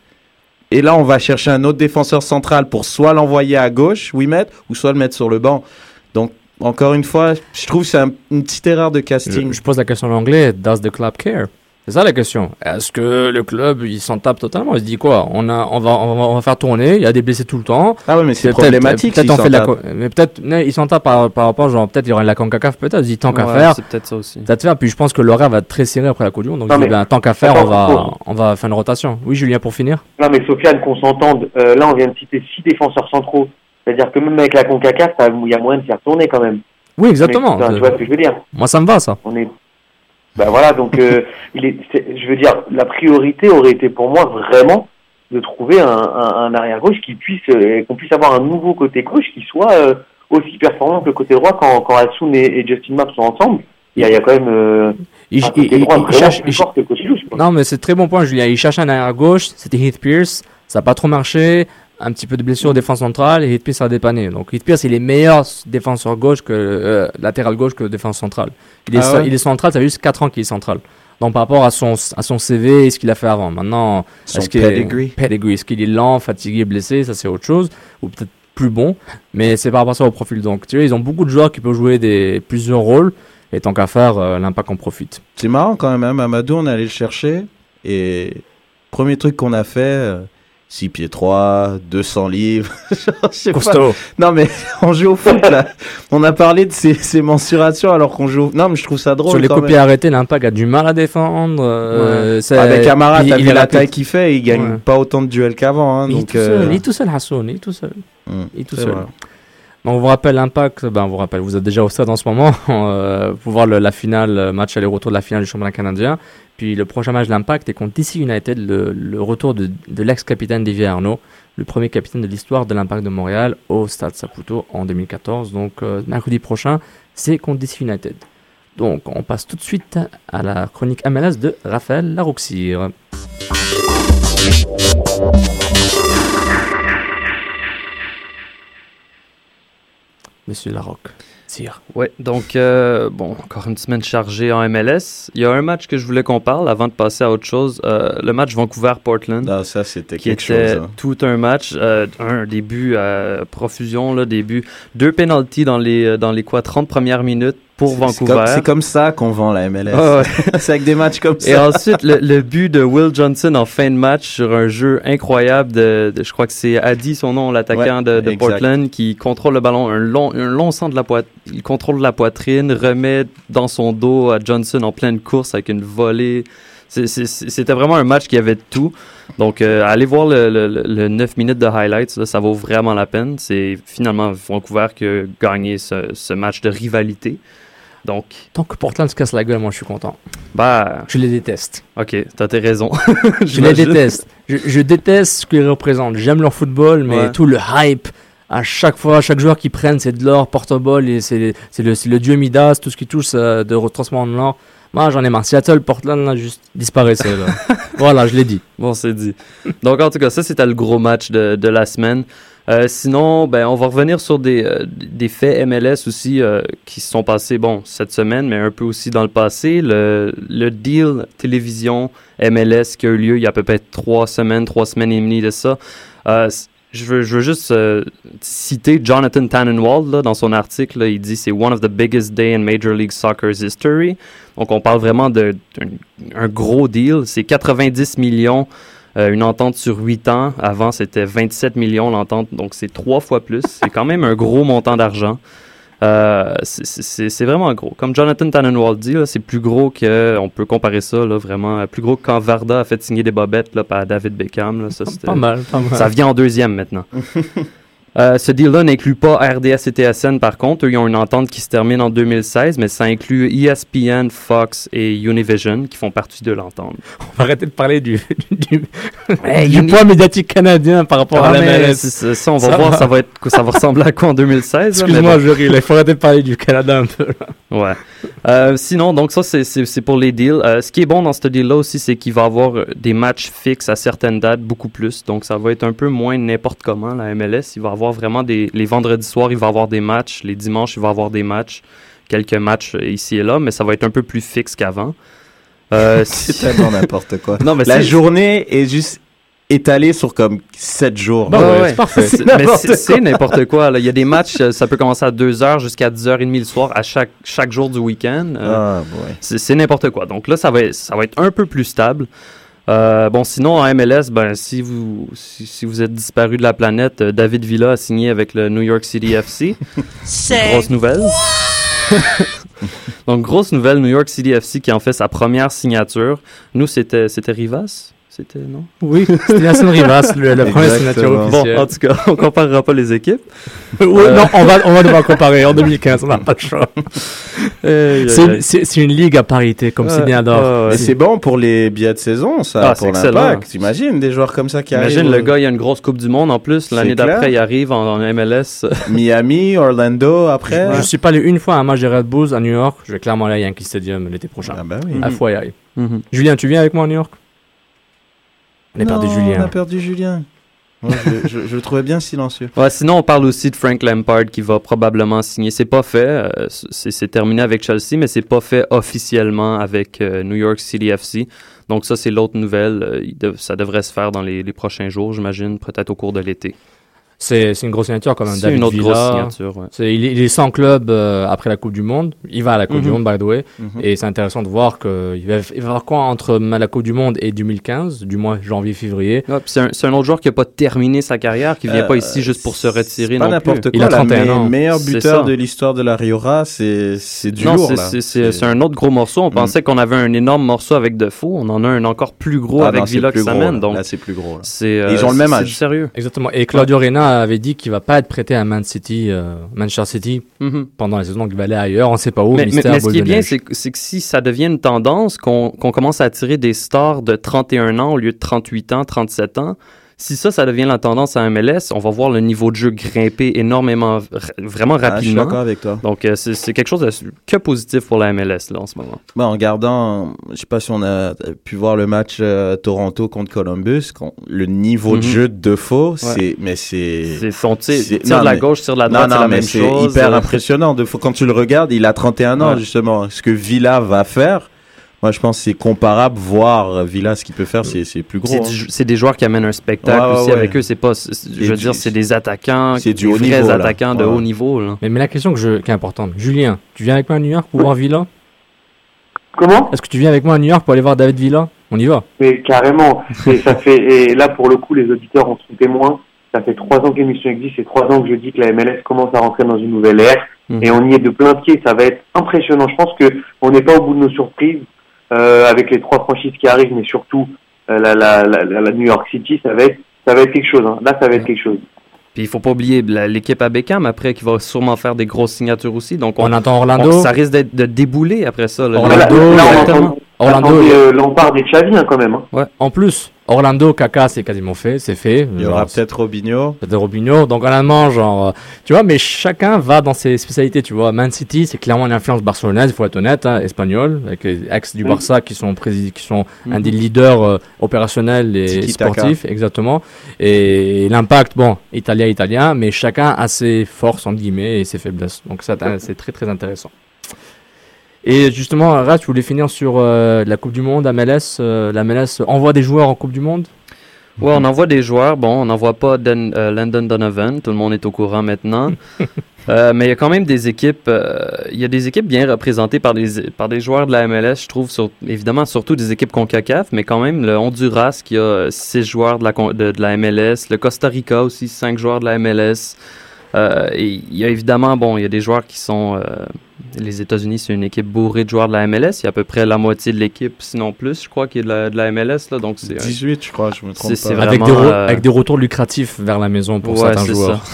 Et là, on va chercher un autre défenseur central pour soit l'envoyer à gauche, Wimet, ou soit le mettre sur le banc. Encore une fois, je trouve que c'est un- une petite erreur de casting. je, je pose la question en anglais, does the club care? C'est ça la question. Est-ce que le club, il s'en tape totalement? Il se dit quoi? On, a, on, va, on, va, on va faire tourner, il y a des blessés tout le temps. Ah ouais, mais c'est Peut-être- problématique. Peut-être on fait la mais peut-être ils s'en tapent par, par rapport genre peut-être il y aura de la CONCACAF peut-être ils disent tant qu'à Ouais, faire C'est peut-être ça aussi. te fait puis je pense que l'horaire va être très serré après la Coupe du Monde donc Non, mais- ben, tant qu'à faire on va faut- on va faire une rotation oui Julien pour finir Non mais Sofiane, qu'on s'entende, euh, là on vient de citer six défenseurs centraux. C'est-à-dire que même avec la CONCACAF, il y a moyen de faire tourner quand même. oui exactement enfin, tu vois ce que je veux dire moi ça me va ça On est. Ben voilà, donc euh, il est, je veux dire, la priorité aurait été pour moi vraiment de trouver un, un, un arrière gauche qui puisse, euh, qu'on puisse avoir un nouveau côté gauche qui soit euh, aussi performant que le côté droit quand, quand Hassoun et, et Justin Mapp sont ensemble. Il y a, il y a quand même il, un il- droit il cherche plus fort que le côté gauche. non mais c'est très bon point Julien il cherche un arrière gauche c'était Heath Pierce ça n'a pas trop marché un petit peu de blessure en défense centrale et Heath Pierce a dépanné donc Heath Pierce il est meilleur défenseur gauche que euh, latéral gauche que défense centrale il est, Ah ouais il est central ça fait juste 4 ans qu'il est central donc par rapport à son, à son CV et ce qu'il a fait avant maintenant Est-ce qu'il pedigree. Est. Est-ce qu'il est lent, fatigué, blessé? Ça, c'est autre chose. Ou peut-être plus bon. Mais c'est par rapport à ça au profil. Donc, tu vois, ils ont beaucoup de joueurs qui peuvent jouer des, plusieurs rôles. Et tant qu'à faire, euh, l'impact en profite. C'est marrant quand même, hein. Amadou, on est allé le chercher. Et premier truc qu'on a fait, euh, 6 pieds 3, 200 livres. Je sais pas. Costaud. Non, mais on joue au foot là. On a parlé de ces, ces mensurations alors qu'on joue. au- Non, mais je trouve ça drôle. Sur les même. arrêtés, l'impact a du mal à défendre. euh, Avec Camara, puis t'as vu la taille qu'il fait, il gagne Ouais. pas autant de duels qu'avant. Hein, Il est tout seul, euh, il est tout seul, Hassoun, il est tout seul. Il est tout c'est seul. vrai. On vous rappelle l'impact, ben, vous rappelle, vous êtes déjà au stade en ce moment, euh, pour voir la finale, le match aller-retour de la finale du championnat canadien. Puis le prochain match de l'impact est contre DC United, le, retour de, l'ex-capitaine Didier Arnaud, le premier capitaine de l'histoire de l'impact de Montréal au stade Saputo en 2014. Donc, euh, mercredi prochain, c'est contre DC United. Donc, on passe tout de suite à la chronique MLS de Raphaël Larouxir. Monsieur Larocque, sire. Ouais, donc, euh, bon, encore une semaine chargée en MLS. Il y a un match que je voulais qu'on parle avant de passer à autre chose. Euh, le match Vancouver-Portland. Non, ça c'était quelque était chose. hein. tout un match, euh, un début à profusion, là, début, deux penalties dans les, dans les quoi, 30 premières minutes pour Vancouver. comme- C'est comme ça qu'on vend la MLS. Ah ouais. c'est avec des matchs comme Et ça. ensuite, le, le but de Will Johnson en fin de match sur un jeu incroyable de, de- je crois que c'est Adi, son nom, l'attaquant Ouais, de. Portland, qui contrôle le ballon, un long, un long centre de la poitrine, il contrôle la poitrine, remet dans son dos à Johnson en pleine course avec une volée. C'était vraiment un match qui avait tout. Donc, euh, allez voir le, le, le- le 9 minutes de highlights, là, ça vaut vraiment la peine. C'est finalement Vancouver qui a gagné ce, ce match de rivalité. Donc, Tant que Portland se casse la gueule, moi je suis content. bah, Je les déteste. ok, t'as tes raisons. Je les déteste. Je, je déteste ce qu'ils représentent. J'aime leur football, mais Ouais. tout le hype, à chaque fois, chaque joueur qu'ils prennent, c'est de l'or, porte-ball, et c'est le, dieu Midas, tout ce qui touche euh, de retransement de l'or. Moi, j'en ai marre. Seattle, Portland, là, juste disparaissait. Là. voilà, je l'ai dit. Bon, c'est dit. Donc, en tout cas, ça, c'était le gros match de, de la semaine. Euh, sinon, ben, on va revenir sur des, euh, faits MLS aussi euh, qui se sont passés, bon, cette semaine, mais un peu aussi dans le passé. Le, deal télévision MLS qui a eu lieu il y a à peu près trois semaines, trois semaines et demie de ça. Je veux, juste citer Jonathan Tannenwald dans son article. il dit c'est one of the biggest day in Major League Soccer's history. Donc on parle vraiment d'un un gros deal. C'est 90 millions, euh, une entente sur 8 ans. Avant c'était 27 millions l'entente, donc c'est trois fois plus. C'est quand même un gros montant d'argent. Euh, c'est- vraiment gros. Comme Jonathan Tannenwald dit, c'est plus gros que, on peut comparer ça, là, vraiment, euh, plus gros que quand Varda a fait signer des bobettes là, par David Beckham. Là, ça, c'était- Pas mal, pas mal. ça vient en deuxième maintenant. Euh, ce deal-là n'inclut pas RDS et TSN par contre. Eux, ils ont une entente qui se termine en 2016, mais ça inclut ESPN, Fox et Univision qui font partie de l'entente. On va arrêter de parler du, du, Hey, du Uni- poids médiatique canadien par rapport à Ah, la mais MLS. ça, on va Ça voir, va. ça va, être, ça va ressembler à quoi en 2016. là, mais Excuse-moi, bon. je il faut arrêter de parler du Canada un peu. là. Ouais. Euh, sinon, donc ça, c'est- pour les deals. Euh, ce qui est bon dans ce deal-là aussi, c'est qu'il va avoir des matchs fixes à certaines dates, beaucoup plus. Donc, ça va être un peu moins n'importe comment, la MLS. Il va avoir vraiment des... Les vendredis soirs, il va avoir des matchs. Les dimanches, il va avoir des matchs. Quelques matchs euh, ici et là, mais ça va être un peu plus fixe qu'avant. Euh, C'est tellement n'importe quoi. Non, mais La c'est- journée est juste étalée sur comme 7 jours. Bah Ouais, c'est parfait. C'est- N'importe mais c'est- quoi. c'est n'importe quoi. là. Il y a des matchs, euh, ça peut commencer à 2h jusqu'à 10h30 le soir à chaque, chaque jour du week-end. Euh, Ah. C'est c'est n'importe quoi. Donc là, ça va, ça va être un peu plus stable. Euh, bon, sinon, en MLS, ben, si, vous, si, si vous êtes disparu de la planète, euh, David Villa a signé avec le New York City FC. grosse nouvelle. Donc, grosse nouvelle, New York City FC qui en fait sa première signature. Nous, c'était c'était Rivas? C'était, non? Oui, c'était Nelson Rivas, le- la première signature. Bon, en tout cas, on comparera pas les équipes. Ouais, Non, on va, on va devoir comparer. En 2015, on n'a pas le choix. C'est c'est- c'est une ligue à parité, comme Ouais, ouais, ouais. Et c'est bon pour les billets de saison, ça, Ah, c'est pour excellent. l'impact. T'imagines des joueurs comme ça qui Imagine, arrivent. le gars, il y a une grosse Coupe du Monde en plus. C'est L'année d'après, il arrive en, en MLS. Miami, Orlando, après. Je suis pas allé une fois à un match des Red Bulls à New York. Je vais clairement aller à Yankee Stadium l'été prochain. Ah bah oui. À fois y aller. Mhm. Julien, tu viens avec moi à New York? On a perdu Julien. On a perdu Julien. Moi, je, je- je le trouvais bien silencieux. Ouais, sinon, on parle aussi de Frank Lampard qui va probablement signer. C'est pas fait, euh, c'est terminé avec Chelsea, mais c'est pas fait officiellement avec euh, New York City FC. Donc ça, c'est l'autre nouvelle. Euh, dev- ça devrait se faire dans les, les prochains jours, j'imagine, peut-être au cours de l'été. C'est c'est une grosse signature quand même. C'est David une autre Villa. grosse signature. ouais. Il, est, il est sans club euh, après la Coupe du Monde. Il va à la Coupe du Mhm. Monde, by the way. Mhm. Et c'est intéressant de voir qu'il va, il va avoir quoi entre la Coupe du Monde et 2015, du mois janvier-février? Ouais, c'est un, c'est un autre joueur qui n'a pas terminé sa carrière, qui vient Euh, pas ici juste pour se retirer pas non n'importe quoi. Il a là, 31 mais ans. meilleur C'est buteur ça. de l'histoire de la Riora, c'est c'est du non, lourd. c'est- un autre gros morceau. On Mm. pensait qu'on avait un énorme morceau avec Defoe. On en a un encore plus gros Ah avec non, Villa qui s'amène. là. Donc, Là, c'est plus gros. euh, Ils ont le même âge. c'est sérieux. Exactement. Et Claudio Reyna avait dit qu'il va pas être prêté à Man City, euh, Manchester City Mhm. pendant la saison, donc il va aller ailleurs. On sait pas où. Mais, mais- mystère mais ce qui est bien, c'est que, si ça devient une tendance, qu'on qu'on commence à attirer des stars de 31 ans au lieu de 38 ans, 37 ans, si ça, ça devient la tendance à MLS, on va voir le niveau de jeu grimper énormément, vraiment Ah, je suis rapidement. d'accord avec toi. Donc, euh, c'est c'est quelque chose de que positif pour la MLS là, en ce moment. Bah, en regardant, je sais pas si on a pu voir le match euh, Toronto contre Columbus, le niveau de Mhm. jeu de faux, c'est mais c'est C'est son tir, c'est- tir non, de la gauche, tir de la non droite, c'est non la mais c'est hyper impressionnant. De, quand tu le regardes, il a 31 ans Ouais. justement. Ce que Villa va faire, moi je pense que c'est comparable. Voir Villa ce qu'il peut faire, c'est c'est plus gros. C'est hein. du- c'est des joueurs qui amènent un spectacle Ouais, aussi ouais. avec eux. C'est pas, je veux du- dire, c'est des attaquants, c'est du des haut vrais niveau, là. attaquants de Ouais. haut niveau. Là. Mais, mais la question que je, qui est importante, Julien, tu viens avec moi à New York pour voir Villa? Comment? Est-ce que tu viens avec moi à New York pour aller voir David Villa? On y va. Mais carrément. Et ça fait et là pour le coup les auditeurs en sont témoins. Ça fait trois ans que l'émission existe et trois ans que je dis que la MLS commence à rentrer dans une nouvelle ère Mhm. et on y est de plein pied. Ça va être impressionnant. Je pense que on n'est pas au bout de nos surprises avec les trois franchises qui arrivent, mais surtout euh, la, la, la, la- la New York City. Ça va être ça va être quelque chose. hein. Là, ça va être quelque chose. Puis il faut pas oublier l'équipe à Beckham après qui va sûrement faire des grosses signatures aussi. Donc on, On entend on- Orlando. ça risque d'être de débouler après ça. là. Orlando, Là, là, on entend- Orlando, y a- euh, Lampard et Xavi hein, quand même. hein. Ouais. En plus, Orlando, Kaka, c'est quasiment fait, c'est fait. Il y aura peut-être Robinho. de Robinho. Donc honnêtement, genre, euh, tu vois, mais chacun va dans ses spécialités, tu vois. Man City, c'est clairement une influence barcelonaise, il faut être honnête, hein, espagnol, avec les ex du Oui. Barça qui sont qui sont un Mhm. des leaders euh, opérationnels et sportifs, exactement. Et, l'impact, bon, italien, italien, mais chacun a ses forces entre guillemets et ses faiblesses. Donc ça, c'est très très intéressant. Et justement, Rat, je voulais finir sur euh, la Coupe du Monde, MLS. euh, la MLS envoie des joueurs en Coupe du Monde? Ouais, on envoie des joueurs. Bon, on n'envoie pas Den- euh, Landon Donovan. Tout le monde est au courant maintenant. Mais il y a quand même des équipes. Il y a des équipes bien représentées par des par des joueurs de la MLS. Je trouve, sur- évidemment, surtout des équipes Concacaf, mais quand même le Honduras qui a six joueurs de la de, de la MLS, le Costa Rica aussi cinq joueurs de la MLS. Il y a évidemment, bon, il y a des joueurs qui sont. Euh, les États-Unis, c'est une équipe bourrée de joueurs de la MLS. Il y a à peu près la moitié de l'équipe, sinon plus, je crois, qui est de la, de la MLS. Là, donc c'est un- 18, je crois, je me trompe C'est- c'est pas. Avec, vraiment, des re- euh, avec des retours lucratifs vers la maison pour Ouais, certains c'est joueurs. ça.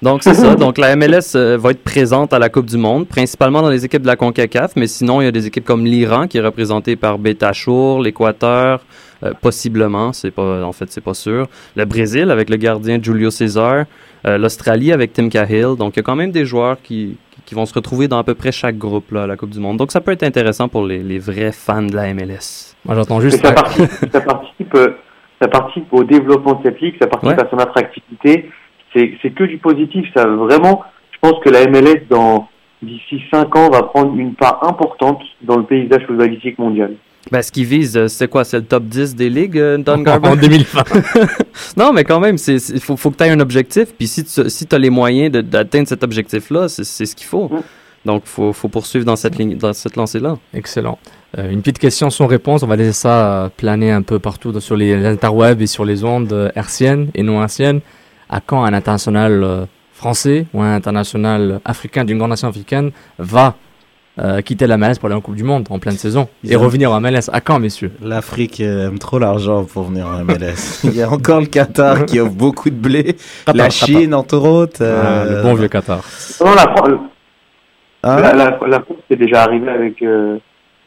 Donc c'est ça. Donc la MLS euh, va être présente à la Coupe du Monde, principalement dans les équipes de la CONCACAF, mais sinon il y a des équipes comme l'Iran qui est représenté par Betachour, l'Équateur, euh, possiblement, c'est pas en fait c'est pas sûr. Le Brésil avec le gardien Julio César, euh, l'Australie avec Tim Cahill. Donc il y a quand même des joueurs qui qui vont se retrouver dans à peu près chaque groupe là, à la Coupe du Monde. Donc ça peut être intéressant pour les, les vrais fans de la MLS. Moi, j'entends juste. ça participe, ça participe, euh, ça participe au développement de cette ligue, ça participe Ouais. à son attractivité. C'est, c'est que du positif. Ça vraiment, je pense que la MLS dans d'ici 5 ans va prendre une part importante dans le paysage footballistique mondial. Ben, ce qu'ils visent, euh, c'est quoi? C'est le top 10 des ligues, euh, Don Garber? en 2020. Non, mais quand même, c'est, il faut, faut que tu aies un objectif. Puis si tu si as les moyens de- d'atteindre cet objectif-là, c'est, c'est ce qu'il faut. Mm. Donc, il faut, faut poursuivre dans cette, ligne, dans cette lancée-là. Excellent. Euh, une petite question sans réponse. On va laisser ça planer un peu partout sur les interwebs et sur les ondes hertziennes et non hertziennes. À quand un international français ou un international africain d'une grande nation africaine va euh, quitter la MLS pour aller en Coupe du Monde en pleine saison et revenir en MLS À quand, messieurs? L'Afrique euh, aime trop l'argent pour venir en MLS. Il y a encore le Qatar qui offre beaucoup de blé. la Qatar, Chine, entre autres. Ah, euh, le bon vieux Qatar. Non, la, Fran- euh, hein? la, la, la France est déjà arrivée avec. euh,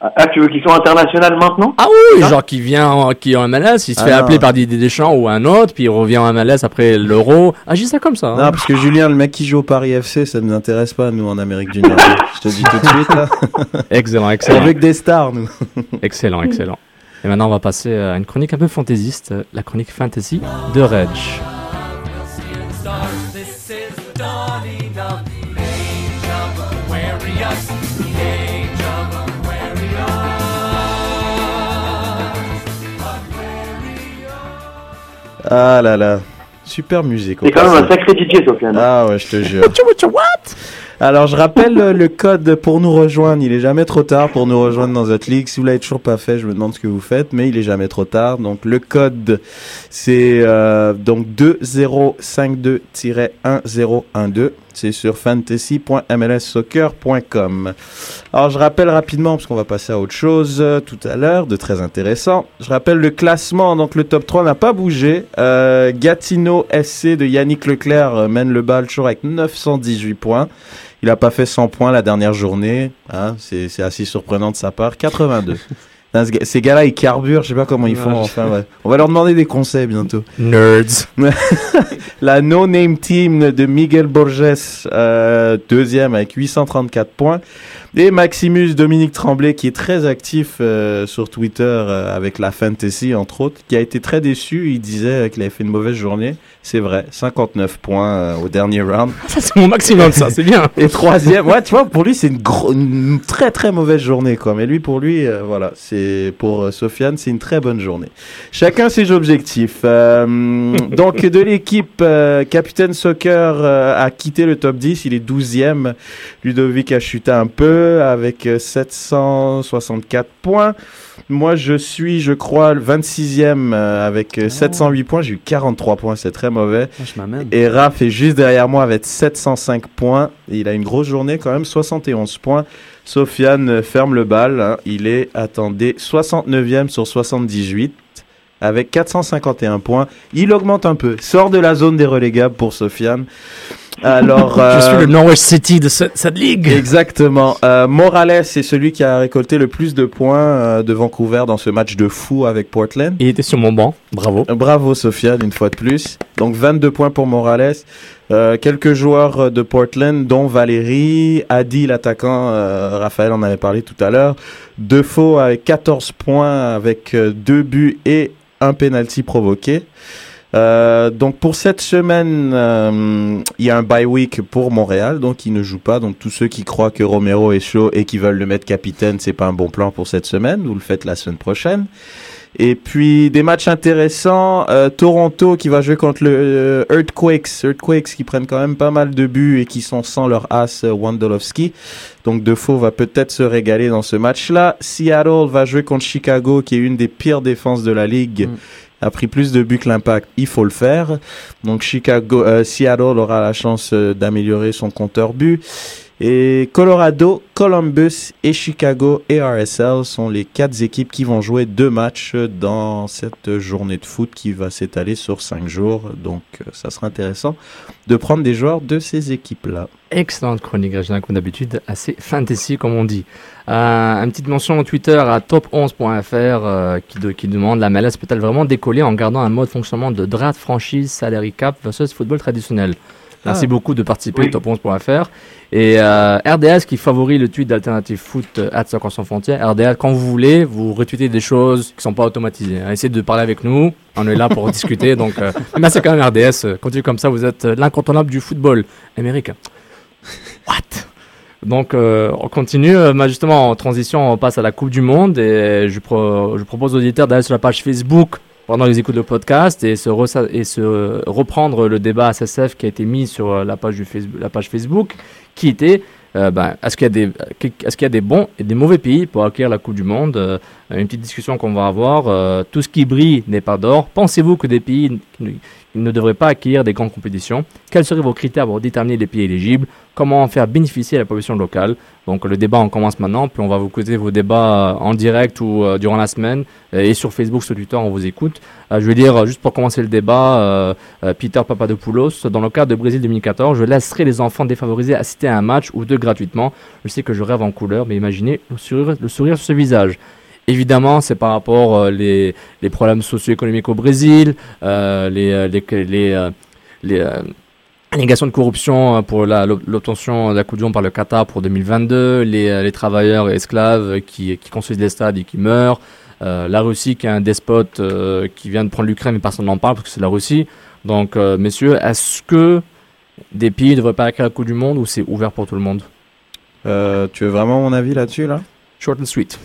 Ah, tu veux qu'ils soient internationaux maintenant? Ah oui, genre qui vient en, qui est en MLS, il se Ah fait non. appeler par Didier Deschamps ou un autre, puis il revient en MLS après l'Euro. Agis ça comme ça. hein. Non, parce que Julien, le mec qui joue au Paris FC, ça ne nous intéresse pas, nous, en Amérique du Nord. Je te dis tout de suite, là. Excellent, excellent. avec des stars, nous. Excellent, excellent. Et maintenant, on va passer à une chronique un peu fantaisiste, la chronique fantasy de Reg. Ah là là. Super musique. C'est quand même un sacré DJ, Sofiane. Ah ouais, je te jure. Alors, je rappelle euh, le code pour nous rejoindre. Il est jamais trop tard pour nous rejoindre dans notre ligue. Si vous l'avez toujours pas fait, je me demande ce que vous faites, mais il est jamais trop tard. Donc, le code, c'est euh, donc 2052-1012. C'est sur fantasy.mlssoccer.com. Alors, je rappelle rapidement, parce qu'on va passer à autre chose euh, tout à l'heure, de très intéressant. Je rappelle le classement. Donc, le top 3 n'a pas bougé. Euh, Gatineau SC de Yannick Leclerc euh, mène le bal toujours avec 918 points. Il a pas fait 100 points la dernière journée. Hein, c'est assez surprenant de sa part. 82. Putain, ce gars- Ces gars-là, ils carburent. Je sais pas comment ils font. Enfin, ouais. On va leur demander des conseils bientôt. Nerds. La no-name team de Miguel Borges, euh, deuxième avec 834 points. Et Maximus Dominique Tremblay, qui est très actif euh, sur Twitter euh, avec la fantasy, entre autres, qui a été très déçu. Il disait qu'il avait fait une mauvaise journée. C'est vrai, 59 points euh, au dernier round. Ça, c'est mon maximum, ça, c'est bien. Et troisième, ouais, tu vois, pour lui, c'est une, une très très mauvaise journée, quoi. Mais lui, pour lui, euh, voilà, c'est pour euh, Sofiane, c'est une très bonne journée. Chacun ses objectifs. Euh, donc, de l'équipe, euh, Capitaine Soccer euh, a quitté le top 10, il est 12e. Ludovic a chuté un peu avec euh, 764 points. Moi, je suis, je crois, le 26e euh, avec euh, 708 points. J'ai eu 43 points, c'est très mauvais. Ah, je m'amène. Et Raph est juste derrière moi avec 705 points. Il a une grosse journée quand même, 71 points. Sofiane euh, ferme le bal. hein. Il est, attendez, 69e sur 78 avec 451 points. Il augmente un peu. Sort de la zone des relégables pour Sofiane. Alors, Je suis euh, le Norwich City de ce- cette ligue. Exactement. Euh, Morales, c'est celui qui a récolté le plus de points euh, de Vancouver dans ce match de fou avec Portland. Il était sur mon banc. Bravo. Bravo Sofiane, une fois de plus. Donc 22 points pour Morales. Euh, quelques joueurs euh, de Portland, dont Valérie, Adi, l'attaquant, euh, Raphaël en avait parlé tout à l'heure. Defoe avec 14 points avec euh, deux buts et un penalty provoqué. Euh, donc pour cette semaine, euh, il y a un bye week pour Montréal, donc il ne joue pas. Donc tous ceux qui croient que Romero est chaud et qui veulent le mettre capitaine, c'est pas un bon plan pour cette semaine. Vous le faites la semaine prochaine. Et puis des matchs intéressants, euh, Toronto qui va jouer contre le euh, Earthquakes, Earthquakes qui prennent quand même pas mal de buts et qui sont sans leur as euh, Wondolowski. Donc Defoe va peut-être se régaler dans ce match-là. Seattle va jouer contre Chicago qui est une des pires défenses de la ligue. Mm. A pris plus de buts que l'impact, il faut le faire. Donc Chicago, euh, Seattle aura la chance euh, d'améliorer son compteur but. Et Colorado, Columbus et Chicago et RSL sont les quatre équipes qui vont jouer deux matchs dans cette journée de foot qui va s'étaler sur cinq jours. Donc, euh, ça sera intéressant de prendre des joueurs de ces équipes-là. Excellente chronique, Régina, comme d'habitude, assez fantasy comme on dit. Euh, une petite mention Twitter à top11.fr euh, qui demande la MLS peut-elle vraiment décoller en gardant un mode fonctionnement de draft franchise salary cap versus football traditionnel? Merci Ah. beaucoup de participer Oui. au top11.fr. Et euh, RDS qui favorise le tweet d'Alternative Foot euh, at Soccer sans frontières. RDS, quand vous voulez, vous retweetez des choses qui sont pas automatisées. hein. Essayez de parler avec nous. On est là pour discuter. Donc, euh, merci quand même RDS. Euh, Continuez comme ça. Vous êtes euh, l'incontournable du football américain. What? Donc euh, on continue, Euh, bah, justement en transition on passe à la Coupe du Monde et je, pro- je propose aux auditeurs d'aller sur la page Facebook pendant qu'ils écoutent le podcast et se, et se reprendre le débat SSF qui a été mis sur euh, la page, du Facebook, la page Facebook qui était euh, ben, est-ce qu'il y, a des- est-ce qu'il y a des bons et des mauvais pays pour acquérir la Coupe du Monde? Euh, Une petite discussion qu'on va avoir. Tout ce qui brille n'est pas d'or. Pensez-vous que des pays qui ne- devraient pas acquérir des grandes compétitions Quels seraient vos critères pour déterminer les pays éligibles? Comment en faire bénéficier la population locale? Donc le débat on commence maintenant, puis on va vous causer vos débats euh, en direct ou euh, durant la semaine Euh, et sur Facebook, sur Twitter, on vous écoute. Je vais dire, juste pour commencer le débat, Peter Papadopoulos, dans le cas de Brésil 2014, je laisserai les enfants défavorisés assister à un match ou deux gratuitement. Je sais que je rêve en couleur, mais imaginez le sourire, le sourire sur ce visage. Évidemment, c'est par rapport euh, les, les problèmes socio-économiques au Brésil, euh, les, euh, les, les, euh, les, de corruption pour l'obtention de la Coupe du Monde par le Qatar pour 2022, les, les travailleurs et esclaves qui, qui construisent des stades et qui meurent, euh, la Russie qui est un despote euh, qui vient de prendre l'Ukraine mais personne n'en parle parce que c'est la Russie. Donc, euh, messieurs, est-ce que des pays ne devraient pas acquérir la Coupe du Monde ou c'est ouvert pour tout le monde? Tu veux vraiment mon avis là-dessus, là? Short and sweet.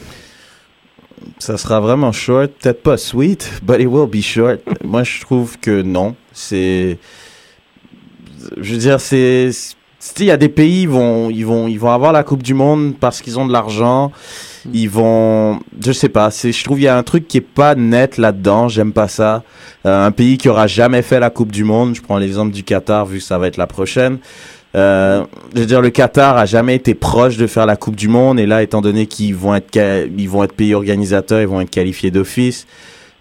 Ça sera vraiment short, peut-être pas sweet, but it will be short. Moi, je trouve que non. C'est, je veux dire, c'est, il y a des pays, ils vont, ils vont, ils vont avoir la Coupe du Monde parce qu'ils ont de l'argent. Ils vont, je sais pas. C'est, je trouve il y a un truc qui est pas net là-dedans. J'aime pas ça. Euh, un pays qui aura jamais fait la Coupe du Monde. Je prends l'exemple du Qatar vu que ça va être la prochaine. Euh, je veux dire, le Qatar a jamais été proche de faire la Coupe du Monde, et là, étant donné qu'ils vont être, ils vont être pays organisateurs, ils vont être qualifiés d'office.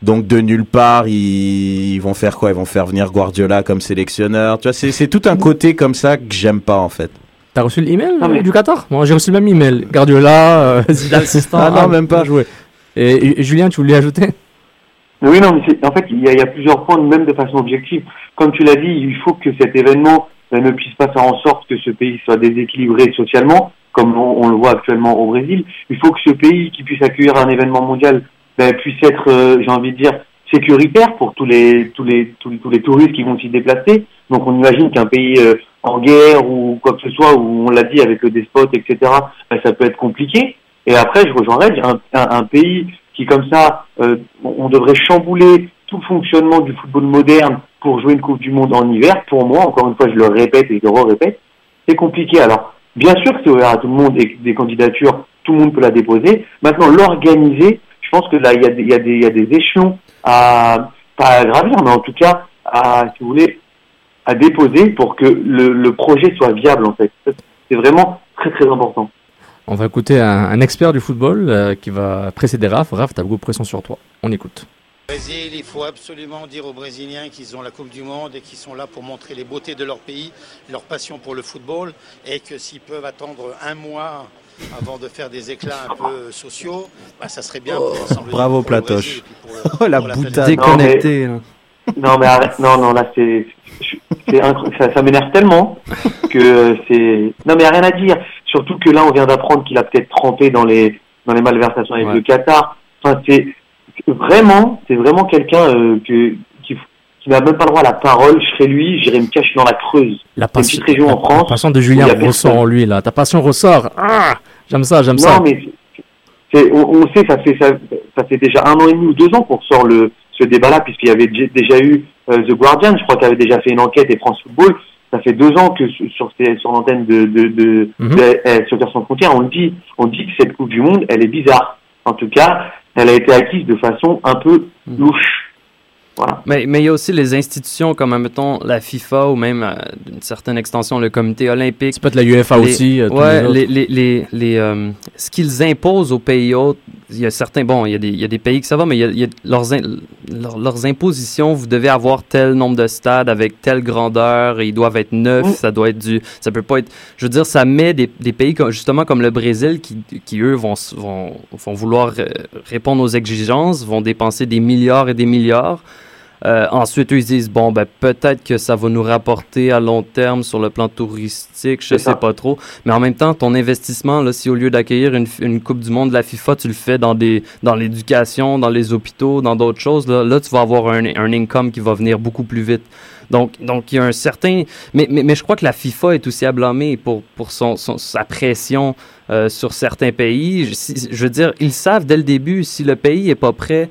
Donc de nulle part, ils, ils vont faire quoi? Ils vont faire venir Guardiola comme sélectionneur. Tu vois, c'est, tout un côté comme ça que j'aime pas en fait. T'as reçu l'email mais- euh, du Qatar? Moi, j'ai reçu le même email. Guardiola, euh. Ah non, même pas. joué. Et, et- et Julien, tu voulais ajouter? Oui, non, mais en fait, il y, a, il y a plusieurs points, même de façon objective. Comme tu l'as dit, il faut que cet événement ne puisse pas faire en sorte que ce pays soit déséquilibré socialement, comme on, le voit actuellement au Brésil. Il faut que ce pays qui puisse accueillir un événement mondial ben, puisse être, euh, j'ai envie de dire, sécuritaire pour tous les tous les tous, les- touristes qui vont s'y déplacer. Donc on imagine qu'un pays euh, en guerre ou quoi que ce soit, où on l'a dit avec le despote, etc., ben, ça peut être compliqué. Et après, je rejoindrais un, un, un pays qui, comme ça, euh, on devrait chambouler tout le fonctionnement du football moderne pour jouer une Coupe du Monde en hiver. Pour moi, encore une fois, je le répète et je le répète, c'est compliqué. Alors, bien sûr que c'est ouvert à tout le monde et des candidatures, tout le monde peut la déposer. Maintenant, l'organiser, je pense que là, il y a des, échelons à, pas à gravir, mais en tout cas, si vous voulez, à déposer pour que le, projet soit viable, en fait. C'est vraiment très, très important. On va écouter un, un expert du football euh, qui va précéder Raph. Raph, t'as beaucoup de pression sur toi. On écoute. Brésil, il faut absolument dire aux Brésiliens qu'ils ont la Coupe du Monde et qu'ils sont là pour montrer les beautés de leur pays, leur passion pour le football, et que s'ils peuvent attendre un mois avant de faire des éclats un peu sociaux, bah, ça serait bien pour l'ensemble du- Bravo, pour Platoche. Pour le- Oh la pour la boutade. Déconnecté. là. Non, mais arrête, non, non, là, c'est, ça, ça m'énerve tellement que c'est, non, mais y a rien à dire. Surtout que là, on vient d'apprendre qu'il a peut-être trempé dans les, dans les malversations avec Ouais. le Qatar. Enfin, c'est, vraiment, c'est vraiment quelqu'un, euh, que, qui, qui n'a même pas le droit à la parole. Je serais lui, j'irais me cacher dans la Creuse. La passion, petite région en la- France la passion de Julien ressort en lui, là. Ta passion ressort. Ah J'aime ça, j'aime Non, ça. mais c'est- c'est, on, on sait, ça fait ça, ça fait déjà un an et demi ou deux ans qu'on sort le ce débat-là, puisqu'il y avait dé- déjà eu euh, The Guardian, je crois qu'il avait déjà fait une enquête et France Football. Ça fait deux ans que sur sur, ces- sur l'antenne de de, de, Mhm. de eh, Soccer sans frontières, on dit on dit que cette Coupe du Monde, elle est bizarre. En tout cas, elle a été acquise de façon un peu louche. Voilà. Mais mais il y a aussi les institutions comme, mettons, la FIFA ou même, euh, d'une certaine extension, le comité olympique. C'est peut-être la UEFA Les- aussi. euh, tous ouais, les les, les, les, les, euh, ce qu'ils imposent aux pays autres, il y a certains, bon, il y a des, il y a des pays que ça va, mais il y a, il y a leurs, in- leurs, leurs impositions, vous devez avoir tel nombre de stades avec telle grandeur, et ils doivent être neufs, Mm. ça doit être du, ça peut pas être, je veux dire, ça met des, des pays comme, justement comme le Brésil qui, qui eux vont, vont, vont vouloir euh, répondre aux exigences, vont dépenser des milliards et des milliards. Euh, ensuite, eux, ils se disent, bon, ben, peut-être que ça va nous rapporter à long terme sur le plan touristique, je sais pas trop. Mais en même temps, ton investissement, là, si au lieu d'accueillir une, une Coupe du Monde de la FIFA, tu le fais dans des dans l'éducation, dans les hôpitaux, dans d'autres choses, là, là, tu vas avoir un, un income qui va venir beaucoup plus vite. Donc, donc il y a un certain... Mais, mais, mais je crois que la FIFA est aussi à blâmer pour, pour son, son- sa pression euh, sur certains pays. Je, je veux dire, ils savent dès le début, si le pays est pas prêt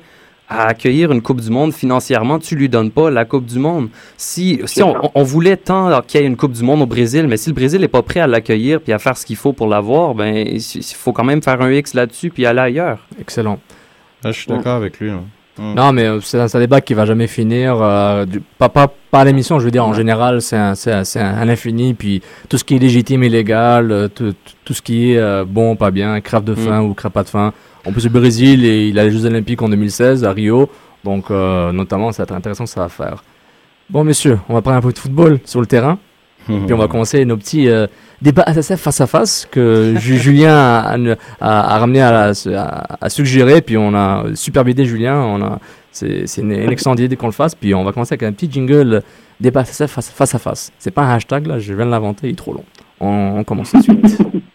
à accueillir une Coupe du Monde financièrement, tu lui donnes pas la Coupe du Monde. Si, si on, on voulait tant qu'il y ait une Coupe du Monde au Brésil, mais si le Brésil n'est pas prêt à l'accueillir puis à faire ce qu'il faut pour l'avoir, ben il faut quand même faire un X là-dessus puis aller ailleurs. Excellent. Ah, je suis d'accord avec lui. hein. Mm. Non, mais euh, c'est un, débat qui va jamais finir. euh, du- pas, pas, pas à l'émission, je veux dire, en général, c'est un, c'est un, c'est un- un infini. Puis tout ce qui est légitime, illégal, euh, tout, tout- ce qui est euh, bon, pas bien, crève de faim ou crève pas de faim. En plus, le Brésil, et il a les Jeux Olympiques en 2016 à Rio. Donc, euh, notamment, ça va être intéressant, ça va faire. Bon, messieurs, on va prendre un peu de football sur le terrain. Puis on va commencer nos petits euh, débats SSF face à face que Ju- Julien a, a- a ramené à, la- à- à suggérer. Puis on a superbe idée, Julien. On a, c'est, une, une excellente idée qu'on le fasse. Puis on va commencer avec un petit jingle débat SSF face, face à face. C'est pas un hashtag là, je viens de l'inventer, il est trop long. On, on commence tout de suite.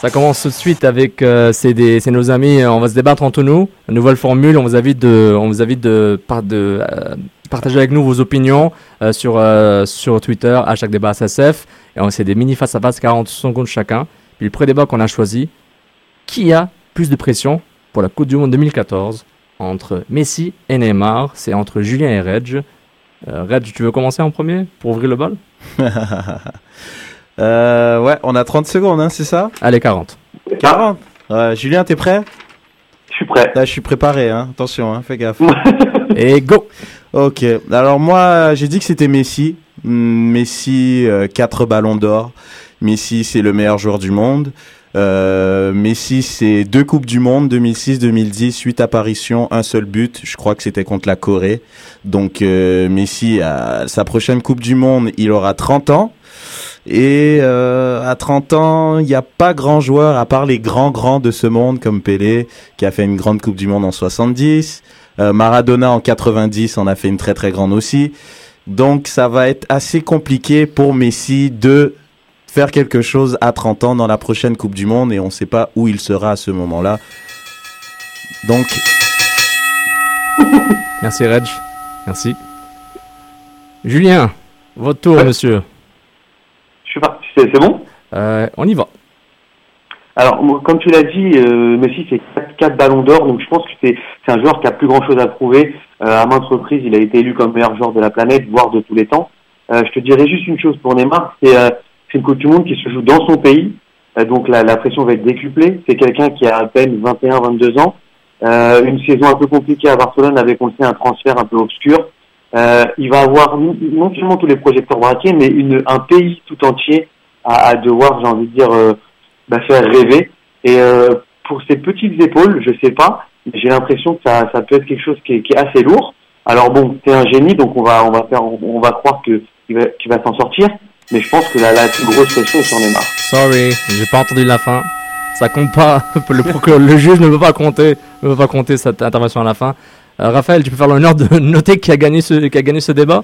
Ça commence tout de suite avec euh, c'est nos amis. euh, On va se débattre entre nous. Une nouvelle formule. On vous invite de, on vous invite de, de euh, partager avec nous vos opinions sur sur Twitter à chaque débat SSF. Et on c'est des mini face à face 40 secondes chacun. Puis le pré-débat qu'on a choisi. Qui a plus de pression pour la Coupe du Monde 2014 entre Messi et Neymar? C'est entre Julien et Reg. Reg, tu veux commencer en premier pour ouvrir le bal? Euh, ouais, on a 30 secondes, hein, c'est ça Allez, 40. 40 Ouais, Julien, t'es prêt? Je suis prêt. Là, je suis préparé, hein. attention, hein, fais gaffe. Et go Ok, alors moi, j'ai dit que c'était Messi. Hmm, Messi, 4 ballons d'or. Messi, c'est le meilleur joueur du monde. Euh, Messi, c'est deux Coupes du Monde, 2006-2010, 8 apparitions, un seul but. Je crois que c'était contre la Corée. Donc, euh, Messi, à sa prochaine Coupe du Monde, il aura 30 ans. Et euh, à 30 ans, il n'y a pas grand joueur, à part les grands grands de ce monde, comme Pelé, qui a fait une grande Coupe du Monde en 70. Euh, Maradona en 90 en a fait une très très grande aussi. Donc ça va être assez compliqué pour Messi de faire quelque chose à 30 ans dans la prochaine Coupe du Monde et on ne sait pas où il sera à ce moment-là. Donc Merci Reg. Merci. Julien, votre tour, monsieur. C'est bon Euh, on y va. Alors, comme tu l'as dit, euh, Messi c'est 4, ballons d'or, donc je pense que c'est un joueur qui a plus grand chose à prouver. Euh, à maintes reprises, il a été élu comme meilleur joueur de la planète, voire de tous les temps. Euh, je te dirais juste une chose pour Neymar, c'est c'est une Coupe du Monde qui se joue dans son pays, donc la, la pression va être décuplée. C'est quelqu'un qui a à peine 21-22 ans, une saison un peu compliquée à Barcelone avec, on le sait, un transfert un peu obscur. Il va avoir non non seulement tous les projecteurs braqués, mais une, un pays tout entier à, devoir, j'ai envie de dire, euh, bah, faire rêver. Et euh, pour ses petites épaules, je sais pas, j'ai l'impression que ça, ça peut être quelque chose qui est, assez lourd. Alors bon, c'est un génie, donc on va, on va faire, on, va croire que qu'il va, qu'il va s'en sortir. mais je pense que la, la plus grosse pression est sur Neymar. Sorry, j'ai pas entendu la fin. Ça compte pas. Le, le juge ne veut pas compter, ne veut pas compter cette intervention à la fin. Euh, Raphaël, tu peux faire l'honneur de noter qui a gagné ce, qui a gagné ce débat?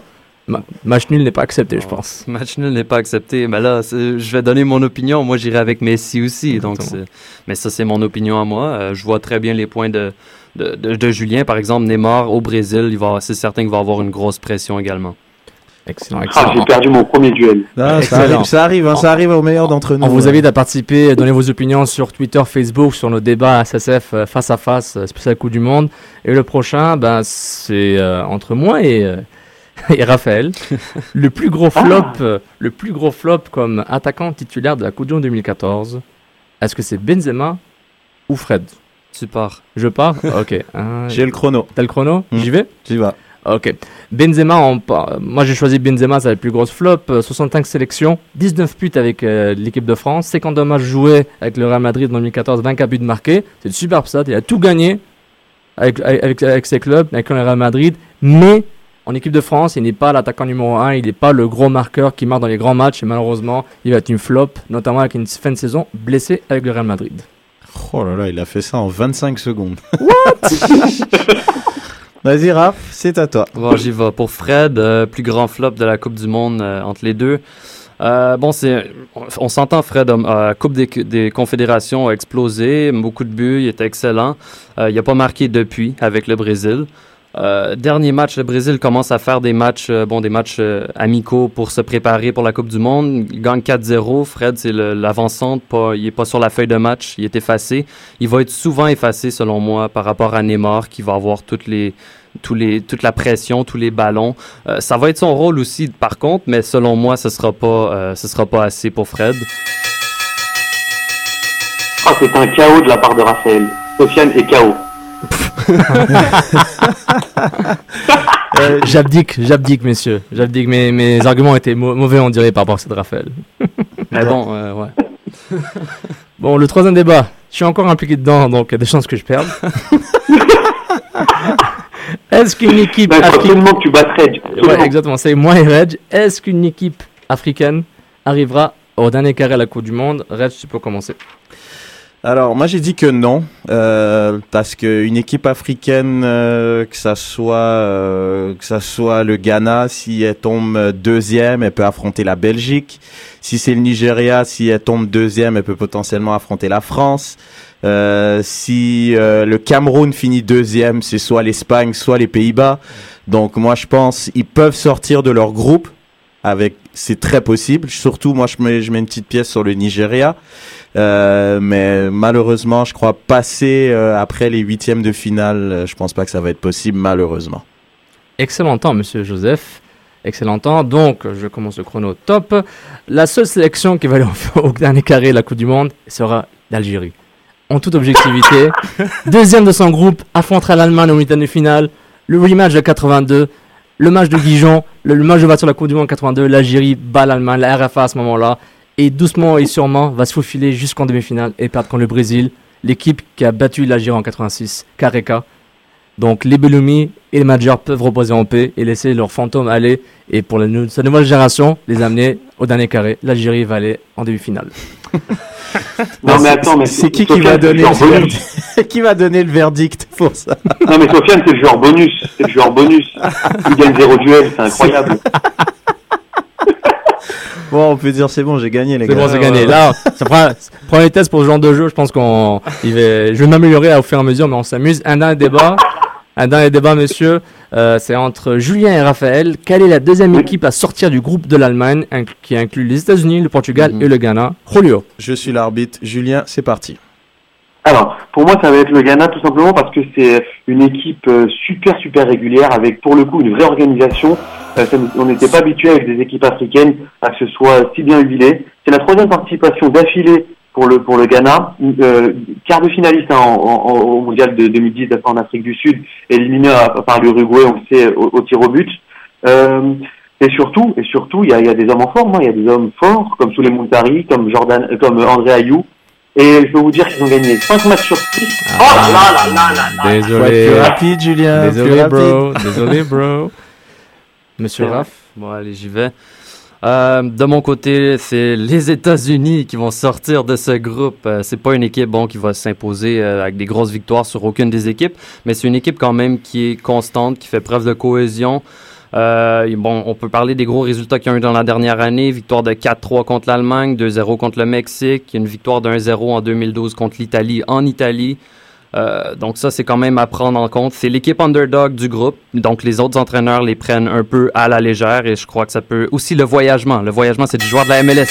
Ma- Match nul n'est pas accepté, je pense. Match nul n'est pas accepté. Mais là, c'est- je vais donner mon opinion. Moi, j'irai avec Messi aussi. Donc, mais ça, c'est mon opinion à moi. Euh, je vois très bien les points de, de, de- de Julien. Par exemple, Neymar au Brésil, il va, c'est certain qu'il va avoir une grosse pression également. Excellent, Ah, excellent. j'ai perdu mon premier duel. Ah, ça arrive, ça arrive, hein, ça arrive au meilleur d'entre nous. On vous ouais. invite à participer, à donner vos opinions sur Twitter, Facebook, sur nos débats SSF euh, face à face, euh, spécial Coupe du Monde. Et le prochain, ben, c'est euh, entre moi et, euh, et Raphaël. le plus gros flop, euh, le plus gros flop comme attaquant titulaire de la Coupe du Monde 2014. Est-ce que c'est Benzema ou Fred? Tu pars. Je pars? Ok. Un- J'ai le chrono. T'as le chrono? Hmm. J'y vais? Tu vas. Ok. Benzema, on moi j'ai choisi Benzema, c'est la plus grosse flop. euh, 65 sélections, 19 buts avec euh, l'équipe de France, 52 matchs joués avec le Real Madrid en 2014, 24 buts marqués. C'est une superbe stat. Il a tout gagné avec, avec, avec ses clubs, avec le Real Madrid. Mais en équipe de France, il n'est pas l'attaquant numéro 1, il n'est pas le gros marqueur qui marque dans les grands matchs. Et malheureusement, il va être une flop, notamment avec une fin de saison blessée avec le Real Madrid. Oh là là, il a fait ça en 25 secondes. Vas-y, Raph, c'est à toi. Bon, j'y vais. Pour Fred, euh, plus grand flop de la Coupe du Monde euh, entre les deux. Euh, bon, c'est, on, on s'entend, Fred, euh, Coupe des, des Confédérations a explosé, beaucoup de buts, il était excellent. Euh, il n'a pas marqué depuis avec le Brésil. Euh, dernier match, le Brésil commence à faire des matchs, euh, bon, des matchs euh, amicaux pour se préparer pour la Coupe du Monde. Il gagne 4-0. Fred, c'est l'avancante, il est pas sur la feuille de match, il est effacé. Il va être souvent effacé, selon moi, par rapport à Neymar, qui va avoir toute la pression, tous les ballons. Ça va être son rôle aussi, par contre, mais selon moi, ce sera pas, ce sera pas assez pour Fred. Ah, c'est un chaos de la part de Raphaël. Sofiane est chaos. Euh, j'abdique, j'abdique, messieurs. J'abdique. Mes, mes arguments étaient mau- mauvais, on dirait, par rapport à ceux de Raphaël. Mais bon, euh, ouais. Bon, le troisième débat. Je suis encore impliqué dedans, donc il y a des chances que je perde. Est-ce qu'une équipe faut africaine... tu absolument. Ouais, exactement, c'est moi et Reg. Est-ce qu'une équipe africaine arrivera au dernier carré à la Coupe du Monde? Reg, tu peux commencer. Alors, moi, j'ai dit que non, euh, parce qu'une équipe africaine, euh, que ça soit euh, que ça soit le Ghana, si elle tombe deuxième, elle peut affronter la Belgique. Si c'est le Nigeria, si elle tombe deuxième, elle peut potentiellement affronter la France. Euh, si euh, le Cameroun finit deuxième, c'est soit l'Espagne, soit les Pays-Bas. Donc, moi, je pense ils peuvent sortir de leur groupe. Avec, c'est très possible. Surtout, moi, je mets, je mets une petite pièce sur le Nigeria. Euh, mais malheureusement, je crois passer euh, après les huitièmes de finale, euh, je pense pas que ça va être possible, malheureusement. Excellent temps, monsieur Joseph. Excellent temps. Donc, je commence le chrono top. La seule sélection qui va aller au au dernier carré de la Coupe du Monde sera l'Algérie. En toute objectivité, deuxième de son groupe, affrontera l'Allemagne au huitième de finale. Le rematch de 82, le match de Dijon, le, match de voiture de la Coupe du Monde 82, l'Algérie bat l'Allemagne, la RFA à ce moment-là. Et doucement et sûrement va se faufiler jusqu'en demi-finale et perdre contre le Brésil, l'équipe qui a battu l'Algérie en 86, Carreca. Donc les Bellumi et les managers peuvent reposer en paix et laisser leurs fantômes aller. Et pour la nou- sa nouvelle génération, les amener au dernier carré. L'Algérie va aller en demi-finale. Non, mais attends, mais c'est qui qui va c'est donner le Qui va donner le verdict pour ça Non, mais Sofiane, c'est le joueur bonus. C'est le joueur bonus. Il gagne zéro duel, c'est incroyable. Bon, on peut dire c'est bon, j'ai gagné les C'est gars. bon, c'est gagné. Là, ça prend les tests pour ce genre de jeu. Je pense qu'on, il va- je vais m'améliorer au fur et à mesure, mais on s'amuse. Un dernier débat, un dernier débat, monsieur. Euh, c'est entre Julien et Raphaël. Quelle est la deuxième équipe à sortir du groupe de l'Allemagne, inc- qui inclut les États-Unis, le Portugal Mhm. et le Ghana? Julio. Je suis l'arbitre. Julien, c'est parti. Alors, pour moi, ça va être le Ghana tout simplement parce que c'est une équipe euh, super super régulière avec pour le coup une vraie organisation. Euh, ça on n'était pas habitué avec des équipes africaines à que ce soit si bien huilé. C'est la troisième participation d'affilée pour le pour le Ghana, euh, quart de finaliste hein, en, en- au mondial de 2010 en Afrique du Sud, éliminé à- par l'Uruguay, on le sait, au, au tir au but. Euh, et surtout, et surtout, il y a, il y a des hommes en forme, hein. il y a des hommes forts comme Souley Montari, comme Jordan, euh, comme André Ayou. Et je peux vous dire qu'ils ont gagné 5 matchs sur 6. Oh là là là là là Désolé. plus rapide, Julien. plus Désolé, rapide. bro. Désolé, bro. Monsieur Raph. Bon, allez, j'y vais. Euh, de mon côté, c'est les États-Unis qui vont sortir de ce groupe. Euh, c'est pas une équipe bon qui va s'imposer euh, avec des grosses victoires sur aucune des équipes, mais c'est une équipe quand même qui est constante, qui fait preuve de cohésion. Bon, on peut parler des gros résultats qu'ils ont eu dans la dernière année. Victoire de 4-3 contre l'Allemagne, 2-0 contre le Mexique, une victoire de 1-0 en 2012 contre l'Italie en Italie. Euh, donc ça, c'est quand même à prendre en compte. C'est l'équipe underdog du groupe, donc les autres entraîneurs les prennent un peu à la légère et je crois que ça peut aussi le voyagement. Le voyagement, c'est du joueur de la MLS.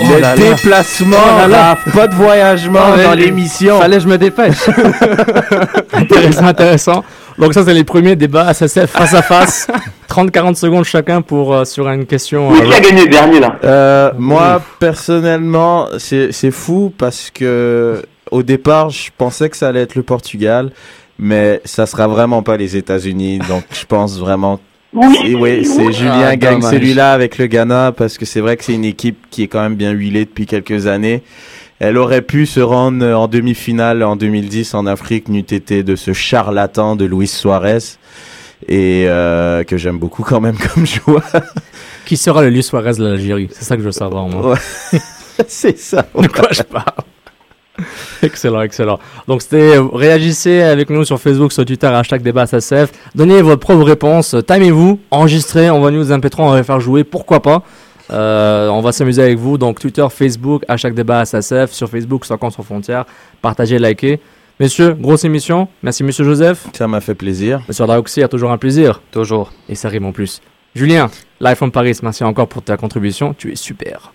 Oh le déplacement, oh là pas de voyagement oh, dans l'émission. Fallait que je me dépêche. intéressant, intéressant. Donc ça, c'est les premiers débats SSF face à face. 30-40 secondes chacun pour euh, sur une question. Qui a gagné le dernier là? Euh, Moi, personnellement, c'est fou parce que au départ, je pensais que ça allait être le Portugal, mais ça sera vraiment pas les États-Unis. donc, je pense vraiment. Oui, oui c'est Julien ah, gagne celui-là avec le Ghana parce que c'est vrai que c'est une équipe qui est quand même bien huilée depuis quelques années. Elle aurait pu se rendre en demi-finale en 2010 en Afrique, n'eût été de ce charlatan de Luis Suarez et euh, que j'aime beaucoup quand même comme joueur. Qui sera le Luis Suarez de l'Algérie? C'est ça que je veux savoir moi. c'est ça. De quoi je parle? excellent, excellent. Donc c'était euh, réagissez avec nous sur Facebook, sur Twitter, hashtag débat SSF. Donnez votre propre réponse, timez-vous, enregistrez, envoyez-nous un MP3, on va faire jouer, pourquoi pas. Euh, on va s'amuser avec vous. Donc Twitter, Facebook, hashtag débat SSF, sur Facebook, sans compte sans frontières. Partagez, likez. Messieurs, grosse émission. Merci, monsieur Joseph. Ça m'a fait plaisir. Monsieur Daoxy, a toujours un plaisir. Toujours. Et ça rime en plus. Julien, Live from Paris, merci encore pour ta contribution. Tu es super.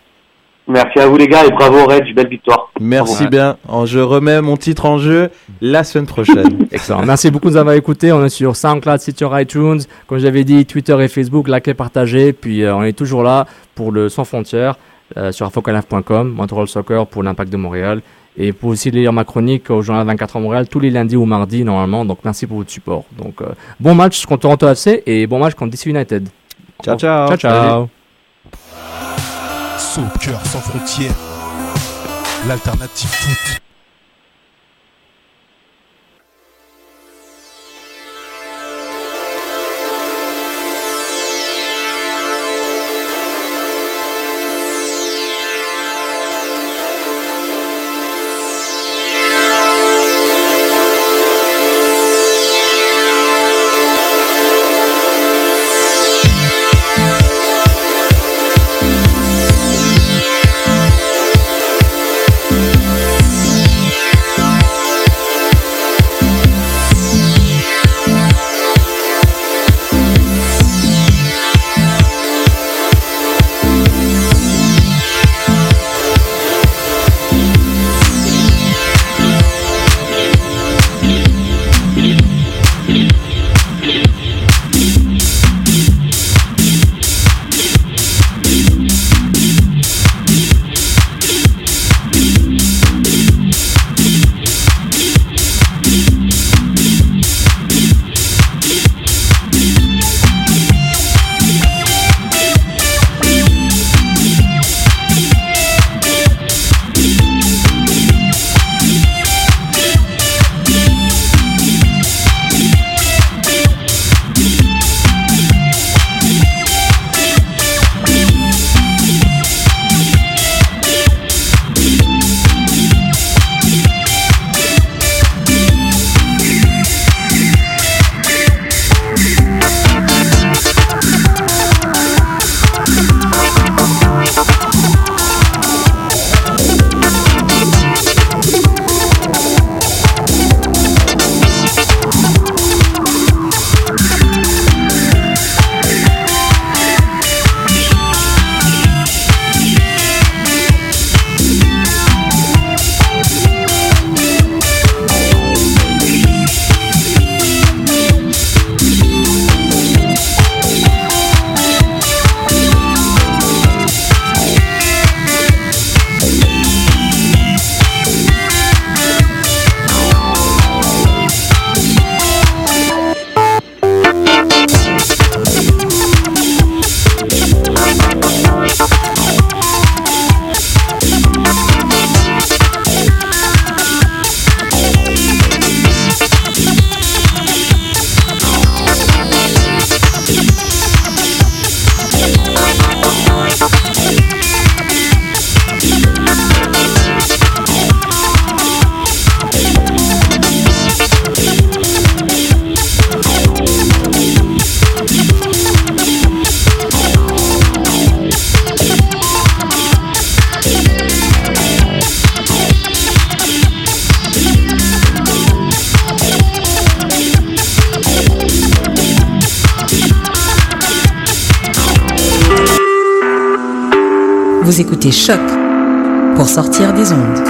Merci à vous les gars et bravo Red, belle victoire. Merci bien. Je remets mon titre en jeu la semaine prochaine. Excellent. Merci beaucoup de nous avoir écoutés. On est sur SoundCloud, sur iTunes. Comme j'avais dit, Twitter et Facebook, likez, partagez. Puis euh, on est toujours là pour le Sans Frontières euh, sur afocalaf.com, Montreal Soccer pour l'Impact de Montréal. Et pour aussi lire ma chronique au journal 24 à Montréal tous les lundis ou mardis normalement. Donc merci pour votre support. Donc euh, bon match contre Toronto FC et bon match contre DC United. Ciao ciao. Ciao ciao. Cœur sans frontières, l'alternative foot. Sortir des ondes.